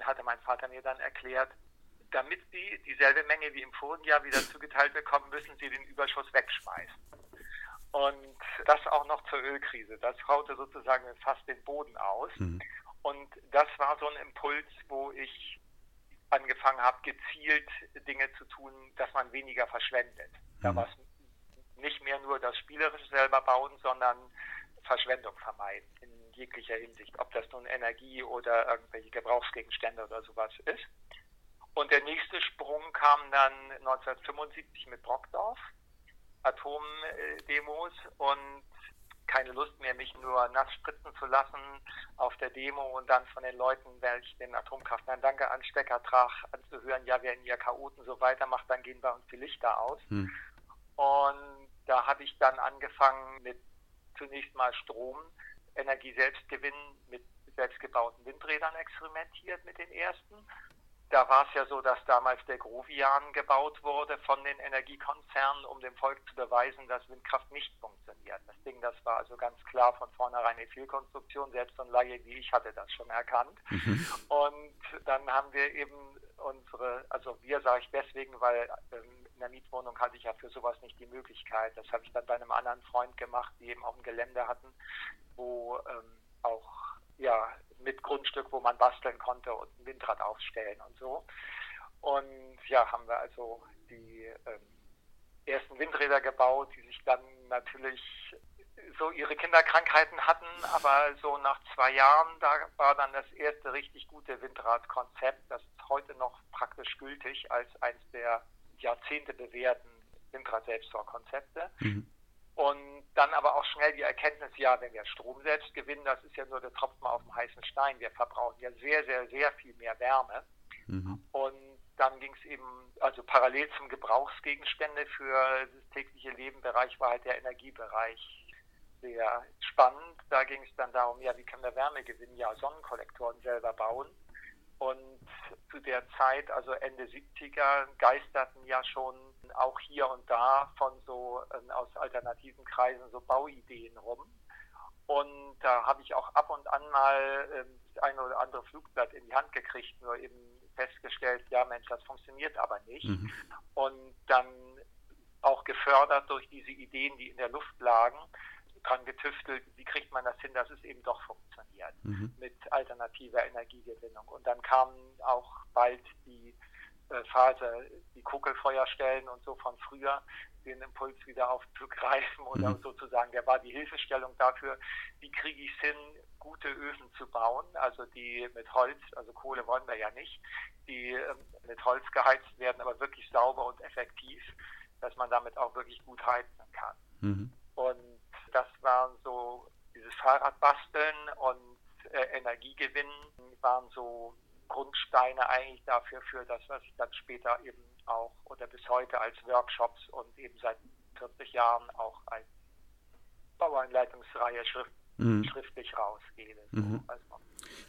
hatte mein Vater mir dann erklärt, damit sie dieselbe Menge wie im vorigen Jahr wieder zugeteilt bekommen, müssen sie den Überschuss wegschmeißen. Und das auch noch zur Ölkrise. Das haute sozusagen fast den Boden aus. Mhm. Und das war so ein Impuls, wo ich angefangen habe, gezielt Dinge zu tun, dass man weniger verschwendet. Mhm. Da war es nicht mehr nur das Spielerische selber bauen, sondern Verschwendung vermeiden in jeglicher Hinsicht, ob das nun Energie oder irgendwelche Gebrauchsgegenstände oder sowas ist. Und der nächste Sprung kam dann 1975 mit Brockdorf, Atomdemos und keine Lust mehr, mich nur nass spritzen zu lassen auf der Demo und dann von den Leuten, welche den Atomkraftwerk Danke Anstecker trag, anzuhören, ja, wenn ihr Chaoten so weitermacht, dann gehen bei uns die Lichter aus. Hm. Und da habe ich dann angefangen mit zunächst mal Strom, Energie selbst gewinnen, mit selbstgebauten Windrädern experimentiert mit den ersten da war es ja so, dass damals der Grovian gebaut wurde von den Energiekonzernen, um dem Volk zu beweisen, dass Windkraft nicht funktioniert. Das Ding, das war also ganz klar von vornherein eine Fehlkonstruktion. Selbst so ein Laie wie ich hatte das schon erkannt. Mhm. Und dann haben wir eben unsere, also wir sage ich deswegen, weil ähm, in der Mietwohnung hatte ich ja für sowas nicht die Möglichkeit. Das habe ich dann bei einem anderen Freund gemacht, die eben auch ein Gelände hatten, wo ähm, auch ja, mit Grundstück, wo man basteln konnte und ein Windrad aufstellen und so. Und ja, haben wir also die ähm, ersten Windräder gebaut, die sich dann natürlich so ihre Kinderkrankheiten hatten, aber so nach zwei Jahren, da war dann das erste richtig gute Windradkonzept, das ist heute noch praktisch gültig als eines der Jahrzehnte bewährten Windrad-Selbstfahrkonzepte. Mhm. Und dann aber auch schnell die Erkenntnis, ja, wenn wir Strom selbst gewinnen, das ist ja nur der Tropfen auf dem heißen Stein. Wir verbrauchen ja sehr, sehr, sehr viel mehr Wärme. Mhm. Und dann ging es eben, also parallel zum Gebrauchsgegenstände für das tägliche Leben Bereich war halt der Energiebereich sehr spannend. Da ging es dann darum, ja, wie können wir Wärme gewinnen? Ja, Sonnenkollektoren selber bauen. Und zu der Zeit, also Ende 70er, geisterten ja schon auch hier und da von so äh, aus alternativen Kreisen so Bauideen rum. Und da habe ich auch ab und an mal äh, das eine oder andere Flugblatt in die Hand gekriegt, nur eben festgestellt, ja Mensch, das funktioniert aber nicht. Mhm. Und dann auch gefördert durch diese Ideen, die in der Luft lagen, dran getüftelt, wie kriegt man das hin, dass es eben doch funktioniert mhm. mit alternativer Energiegewinnung. Und dann kamen auch bald die äh, Phase die Kuckelfeuerstellen und so von früher den Impuls wieder aufzugreifen oder mhm. sozusagen, der war die Hilfestellung dafür, wie kriege ich es hin, gute Öfen zu bauen, also die mit Holz, also Kohle wollen wir ja nicht, die ähm, mit Holz geheizt werden, aber wirklich sauber und effektiv, dass man damit auch wirklich gut heizen kann. Mhm. Und das waren so dieses Fahrradbasteln und äh, Energiegewinnen waren so Grundsteine eigentlich dafür, für das, was ich dann später eben auch oder bis heute als Workshops und eben seit 40 Jahren auch als Bauanleitungsreihe schrift, mhm. schriftlich rausgebe. Mhm. Also,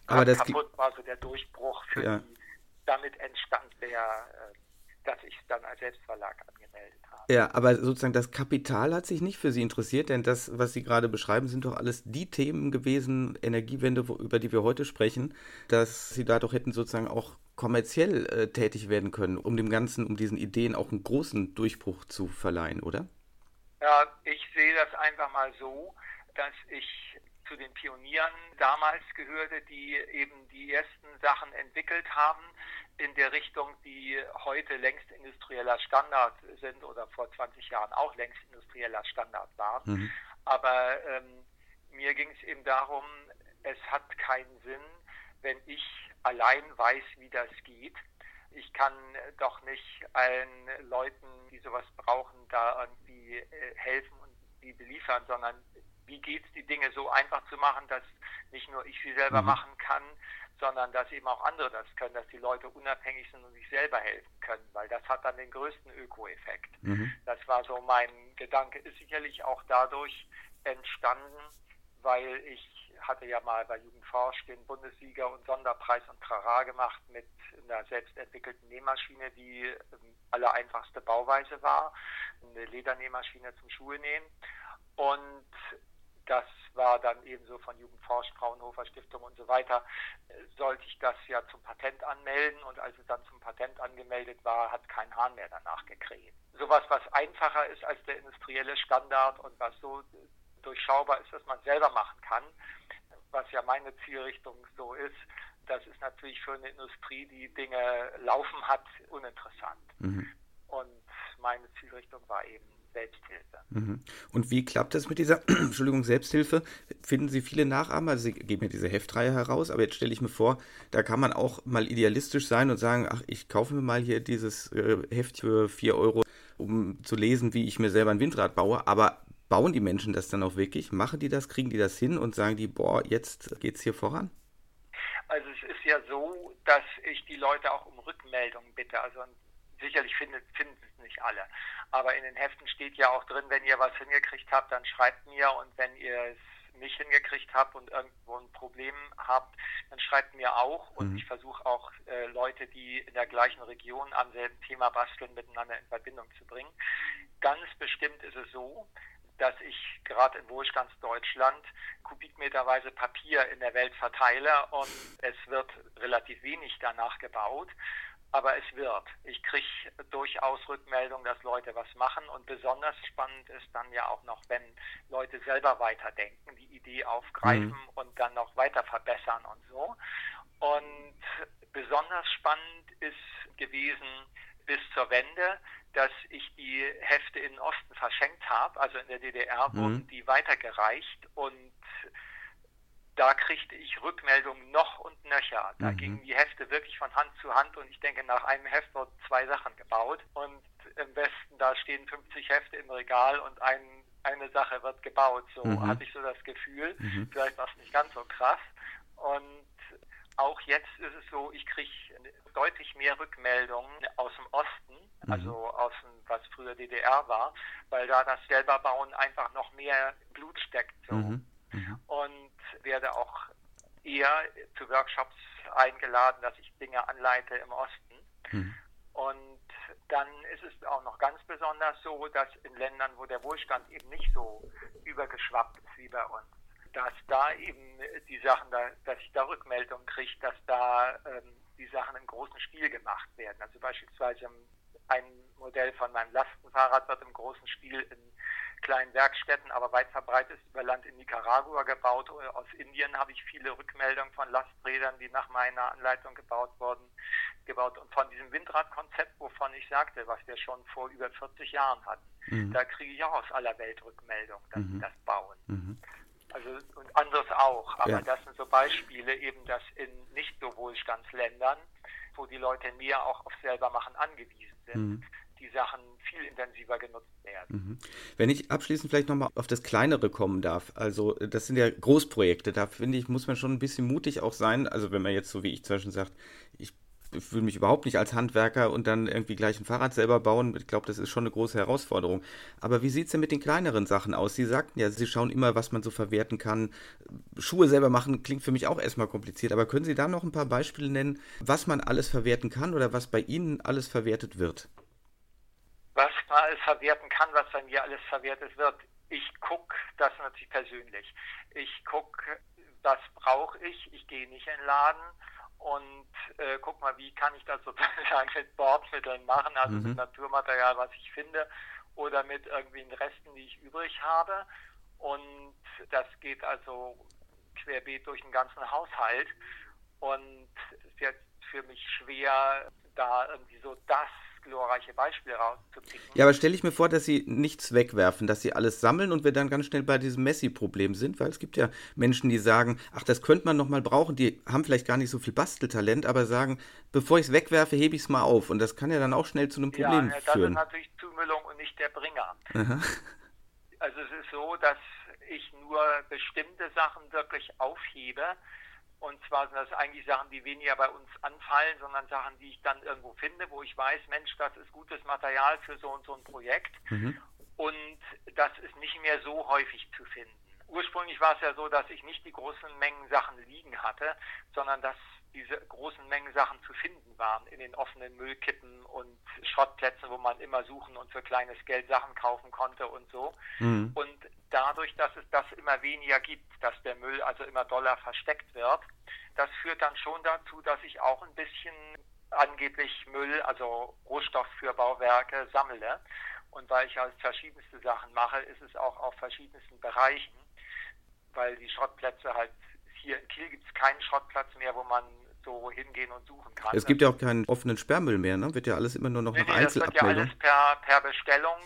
Aber das kaputt war so der Durchbruch für ja. die, damit entstand der, äh, dass ich es dann als Selbstverlag angemeldet habe. Ja, aber sozusagen das Kapital hat sich nicht für Sie interessiert, denn das, was Sie gerade beschreiben, sind doch alles die Themen gewesen, Energiewende, wo, über die wir heute sprechen, dass Sie da doch hätten sozusagen auch kommerziell äh, tätig werden können, um dem Ganzen, um diesen Ideen auch einen großen Durchbruch zu verleihen, oder? Ja, ich sehe das einfach mal so, dass ich zu den Pionieren damals gehörte, die eben die ersten Sachen entwickelt haben in der Richtung, die heute längst industrieller Standard sind oder vor 20 Jahren auch längst industrieller Standard waren. Mhm. Aber ähm, mir ging es eben darum, es hat keinen Sinn, wenn ich allein weiß, wie das geht. Ich kann doch nicht allen Leuten, die sowas brauchen, da irgendwie äh, helfen und die beliefern, sondern wie geht es, die Dinge so einfach zu machen, dass nicht nur ich sie selber mhm. machen kann, sondern dass eben auch andere das können, dass die Leute unabhängig sind und sich selber helfen können, weil das hat dann den größten Öko-Effekt. Mhm. Das war so mein Gedanke, ist sicherlich auch dadurch entstanden, weil ich hatte ja mal bei Jugendforsch den Bundessieger und Sonderpreis und Trara gemacht mit einer selbst entwickelten Nähmaschine, die ähm, aller einfachste Bauweise war, eine Ledernähmaschine zum Schuhenähen. Und das war dann ebenso von Jugendforsch, Fraunhofer Stiftung und so weiter, sollte ich das ja zum Patent anmelden und als es dann zum Patent angemeldet war, hat kein Hahn mehr danach gekräht. Sowas, was einfacher ist als der industrielle Standard und was so durchschaubar ist, dass man selber machen kann, was ja meine Zielrichtung so ist, das ist natürlich für eine Industrie, die Dinge laufen hat, uninteressant. Mhm. Und meine Zielrichtung war eben Selbsthilfe. Mhm. Und wie klappt das mit dieser Entschuldigung, Selbsthilfe? Finden Sie viele Nachahmer? Also Sie geben ja diese Heftreihe heraus, aber jetzt stelle ich mir vor, da kann man auch mal idealistisch sein und sagen, ach, ich kaufe mir mal hier dieses äh, Heft für 4 Euro, um zu lesen, wie ich mir selber ein Windrad baue. Aber bauen die Menschen das dann auch wirklich? Machen die das? Kriegen die das hin und sagen die, boah, jetzt geht es hier voran? Also es ist ja so, dass ich die Leute auch um Rückmeldung bitte. Also sicherlich finden, finden es nicht alle. Aber in den Heften steht ja auch drin, wenn ihr was hingekriegt habt, dann schreibt mir und wenn ihr es nicht hingekriegt habt und irgendwo ein Problem habt, dann schreibt mir auch und mhm. ich versuche auch äh, Leute, die in der gleichen Region am selben Thema basteln, miteinander in Verbindung zu bringen. Ganz bestimmt ist es so, dass ich gerade in Wohlstandsdeutschland kubikmeterweise Papier in der Welt verteile und es wird relativ wenig danach gebaut aber es wird. Ich kriege durchaus Rückmeldungen, dass Leute was machen und besonders spannend ist dann ja auch noch, wenn Leute selber weiterdenken, die Idee aufgreifen mhm. und dann noch weiter verbessern und so. Und besonders spannend ist gewesen bis zur Wende, dass ich die Hefte in den Osten verschenkt habe, also in der DDR mhm. wurden die weitergereicht und da kriegte ich Rückmeldungen noch und nöcher. Da mhm. gingen die Hefte wirklich von Hand zu Hand und ich denke, nach einem Heft wurden zwei Sachen gebaut und im Westen, da stehen 50 Hefte im Regal und ein, eine Sache wird gebaut. So mhm. hatte ich so das Gefühl. Mhm. Vielleicht war es nicht ganz so krass. Und auch jetzt ist es so, ich kriege deutlich mehr Rückmeldungen aus dem Osten, mhm. also aus dem, was früher DDR war, weil da das selber Bauen einfach noch mehr Blut steckt. So. Mhm. Mhm. Und werde auch eher zu Workshops eingeladen, dass ich Dinge anleite im Osten. Mhm. Und dann ist es auch noch ganz besonders so, dass in Ländern, wo der Wohlstand eben nicht so übergeschwappt ist wie bei uns, dass da eben die Sachen, da, dass ich da Rückmeldungen kriege, dass da ähm, die Sachen im großen Stil gemacht werden. Also beispielsweise ein Modell von meinem Lastenfahrrad wird im großen Stil in kleinen Werkstätten, aber weit verbreitet über Land in Nicaragua gebaut. Aus Indien habe ich viele Rückmeldungen von Lasträdern, die nach meiner Anleitung gebaut wurden. gebaut. Und von diesem Windradkonzept, wovon ich sagte, was wir schon vor über 40 Jahren hatten, mhm. da kriege ich auch aus aller Welt Rückmeldung, dass mhm. sie das bauen. Mhm. Also und anderes auch. Aber ja. das sind so Beispiele eben, dass in nicht so Wohlstandsländern, wo die Leute mehr auch auf selber machen angewiesen sind, mhm. die Sachen viel intensiver genutzt werden. Mhm. Wenn ich abschließend vielleicht nochmal auf das Kleinere kommen darf, also das sind ja Großprojekte, da finde ich, muss man schon ein bisschen mutig auch sein. Also wenn man jetzt so wie ich zum Beispiel sagt, ich fühle mich überhaupt nicht als Handwerker und dann irgendwie gleich ein Fahrrad selber bauen. Ich glaube, das ist schon eine große Herausforderung. Aber wie sieht es denn mit den kleineren Sachen aus? Sie sagten ja, Sie schauen immer, was man so verwerten kann. Schuhe selber machen klingt für mich auch erstmal kompliziert. Aber können Sie da noch ein paar Beispiele nennen, was man alles verwerten kann oder was bei Ihnen alles verwertet wird? Was man alles verwerten kann, was bei mir alles verwertet wird. Ich gucke das natürlich persönlich. Ich gucke, was brauche ich. Ich gehe nicht in den Laden und äh, guck mal, wie kann ich das sozusagen mit Bordmitteln machen, also mhm. mit Naturmaterial, was ich finde, oder mit irgendwelchen Resten, die ich übrig habe. Und das geht also querbeet durch den ganzen Haushalt. Und es ist jetzt für mich schwer, da irgendwie so das glorreiche Beispiele rauszupicken. Ja, aber stelle ich mir vor, dass sie nichts wegwerfen, dass sie alles sammeln und wir dann ganz schnell bei diesem Messi-Problem sind, weil es gibt ja Menschen, die sagen, ach, das könnte man noch mal brauchen, die haben vielleicht gar nicht so viel Basteltalent, aber sagen, bevor ich es wegwerfe, hebe ich es mal auf und das kann ja dann auch schnell zu einem Problem ja, das führen. Das ist natürlich Zumüllung und nicht der Bringer. Aha. Also es ist so, dass ich nur bestimmte Sachen wirklich aufhebe, und zwar sind das eigentlich Sachen, die weniger bei uns anfallen, sondern Sachen, die ich dann irgendwo finde, wo ich weiß, Mensch, das ist gutes Material für so und so ein Projekt. Mhm. Und das ist nicht mehr so häufig zu finden. Ursprünglich war es ja so, dass ich nicht die großen Mengen Sachen liegen hatte, sondern dass diese großen Mengen Sachen zu finden waren in den offenen Müllkippen und Schrottplätzen, wo man immer suchen und für kleines Geld Sachen kaufen konnte und so. Mhm. Und dadurch, dass es das immer weniger gibt, dass der Müll also immer doller versteckt wird, das führt dann schon dazu, dass ich auch ein bisschen angeblich Müll, also Rohstoff für Bauwerke sammle. Und weil ich halt verschiedenste Sachen mache, ist es auch auf verschiedensten Bereichen, weil die Schrottplätze halt hier in Kiel gibt es keinen Schrottplatz mehr, wo man so hingehen und suchen kann. Es gibt ja auch keinen offenen Sperrmüll mehr, ne? Wird ja alles immer nur noch nee, nach nee, Einzelabmeldung. Das wird ja alles per, per Bestellung.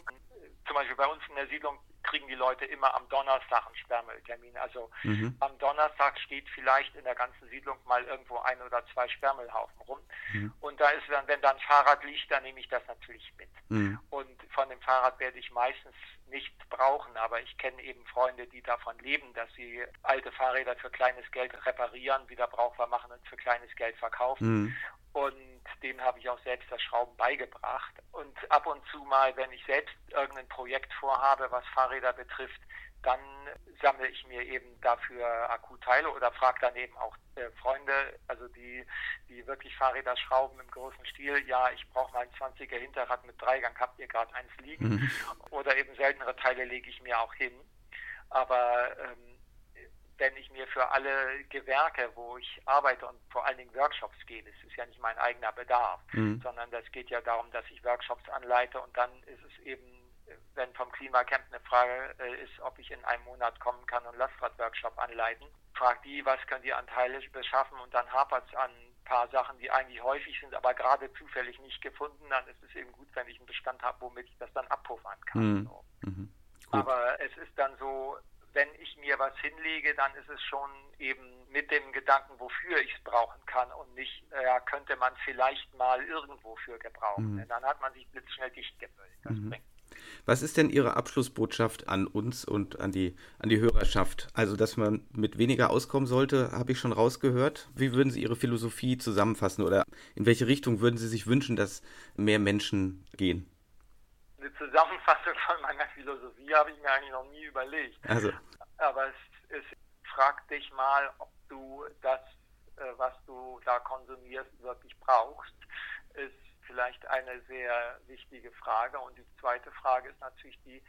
Zum Beispiel bei uns in der Siedlung kriegen die Leute immer am Donnerstag einen Sperrmülltermin. Also mhm. am Donnerstag steht vielleicht in der ganzen Siedlung mal irgendwo ein oder zwei Sperrmüllhaufen rum. Mhm. Und da ist dann, wenn da ein Fahrrad liegt, dann nehme ich das natürlich mit. Mhm. Und von dem Fahrrad werde ich meistens nicht brauchen, aber ich kenne eben Freunde, die davon leben, dass sie alte Fahrräder für kleines Geld reparieren, wieder brauchbar machen und für kleines Geld verkaufen. Und dem habe ich auch selbst das Schrauben beigebracht. Und ab und zu mal, wenn ich selbst irgendein Projekt vorhabe, was Fahrräder betrifft, dann sammle ich mir eben dafür Akkuteile oder frage dann eben auch äh, Freunde, also die, die wirklich Fahrräder schrauben im großen Stil. Ja, ich brauche mal ein 20er Hinterrad mit Dreigang, habt ihr gerade eins liegen? Mhm. Oder eben seltenere Teile lege ich mir auch hin. Aber ähm, wenn ich mir für alle Gewerke, wo ich arbeite und vor allen Dingen Workshops gehe, das ist ja nicht mein eigener Bedarf, mhm. sondern das geht ja darum, dass ich Workshops anleite und dann ist es eben, wenn vom Klimacamp eine Frage äh, ist, ob ich in einem Monat kommen kann und Lastrad-Workshop anleiten, fragt die, was können die Anteile beschaffen und dann hapert es an ein paar Sachen, die eigentlich häufig sind, aber gerade zufällig nicht gefunden, dann ist es eben gut, wenn ich einen Bestand habe, womit ich das dann abpuffern kann. Mhm. So. Mhm. Aber es ist dann so, wenn ich mir was hinlege, dann ist es schon eben mit dem Gedanken, wofür ich es brauchen kann und nicht, ja, könnte man vielleicht mal irgendwo für gebrauchen. Mhm. Dann hat man sich blitzschnell dicht. Das mhm. bringt. Was ist denn Ihre Abschlussbotschaft an uns und an die, an die Hörerschaft? Also, dass man mit weniger auskommen sollte, habe ich schon rausgehört. Wie würden Sie Ihre Philosophie zusammenfassen oder in welche Richtung würden Sie sich wünschen, dass mehr Menschen gehen? Eine Zusammenfassung von meiner Philosophie habe ich mir eigentlich noch nie überlegt. Also. Aber es, es fragt dich mal, ob du das, äh, was du da konsumierst, wirklich brauchst, ist vielleicht eine sehr wichtige Frage. Und die zweite Frage ist natürlich die,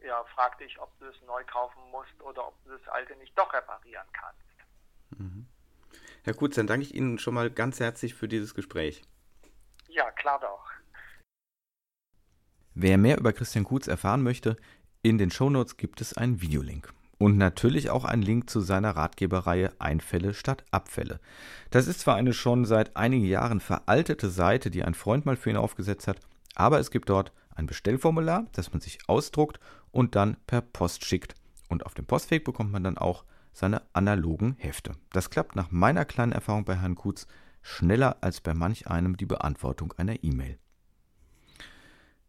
ja, frag dich, ob du es neu kaufen musst oder ob du das alte nicht doch reparieren kannst. Mhm. Herr Kutz, dann danke ich Ihnen schon mal ganz herzlich für dieses Gespräch. Ja, klar doch. Wer mehr über Christian Kutz erfahren möchte, in den Shownotes gibt es einen Videolink. Und natürlich auch ein Link zu seiner Ratgeberreihe Einfälle statt Abfälle. Das ist zwar eine schon seit einigen Jahren veraltete Seite, die ein Freund mal für ihn aufgesetzt hat, aber es gibt dort ein Bestellformular, das man sich ausdruckt und dann per Post schickt. Und auf dem Postweg bekommt man dann auch seine analogen Hefte. Das klappt nach meiner kleinen Erfahrung bei Herrn Kutz schneller als bei manch einem die Beantwortung einer E-Mail.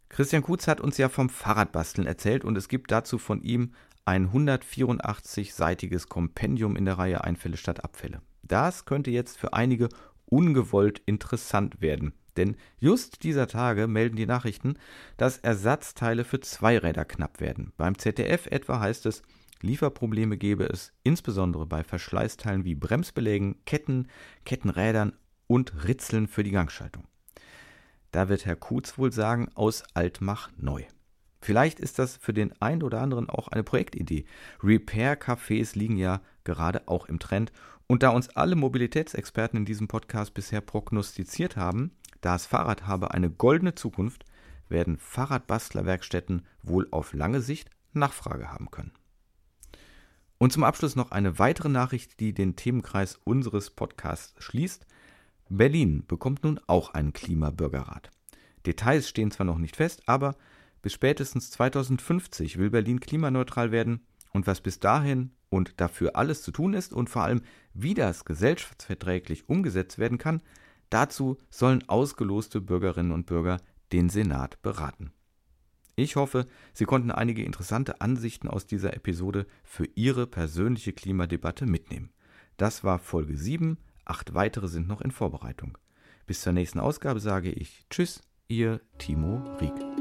Christian Kutz hat uns ja vom Fahrradbasteln erzählt und es gibt dazu von ihm ein 184-seitiges Kompendium in der Reihe Einfälle statt Abfälle. Das könnte jetzt für einige ungewollt interessant werden, denn just dieser Tage melden die Nachrichten, dass Ersatzteile für Zweiräder knapp werden. Beim ZDF etwa heißt es, Lieferprobleme gebe es insbesondere bei Verschleißteilen wie Bremsbelägen, Ketten, Kettenrädern und Ritzeln für die Gangschaltung. Da wird Herr Kutz wohl sagen, aus alt mach neu. Vielleicht ist das für den einen oder anderen auch eine Projektidee. Repair-Cafés liegen ja gerade auch im Trend. Und da uns alle Mobilitätsexperten in diesem Podcast bisher prognostiziert haben, das Fahrrad habe eine goldene Zukunft, werden Fahrradbastlerwerkstätten wohl auf lange Sicht Nachfrage haben können. Und zum Abschluss noch eine weitere Nachricht, die den Themenkreis unseres Podcasts schließt. Berlin bekommt nun auch einen Klimabürgerrat. Details stehen zwar noch nicht fest, aber bis spätestens 2050 will Berlin klimaneutral werden und was bis dahin und dafür alles zu tun ist und vor allem, wie das gesellschaftsverträglich umgesetzt werden kann, dazu sollen ausgeloste Bürgerinnen und Bürger den Senat beraten. Ich hoffe, Sie konnten einige interessante Ansichten aus dieser Episode für Ihre persönliche Klimadebatte mitnehmen. Das war Folge 7, acht weitere sind noch in Vorbereitung. Bis zur nächsten Ausgabe sage ich Tschüss, Ihr Timo Rieck.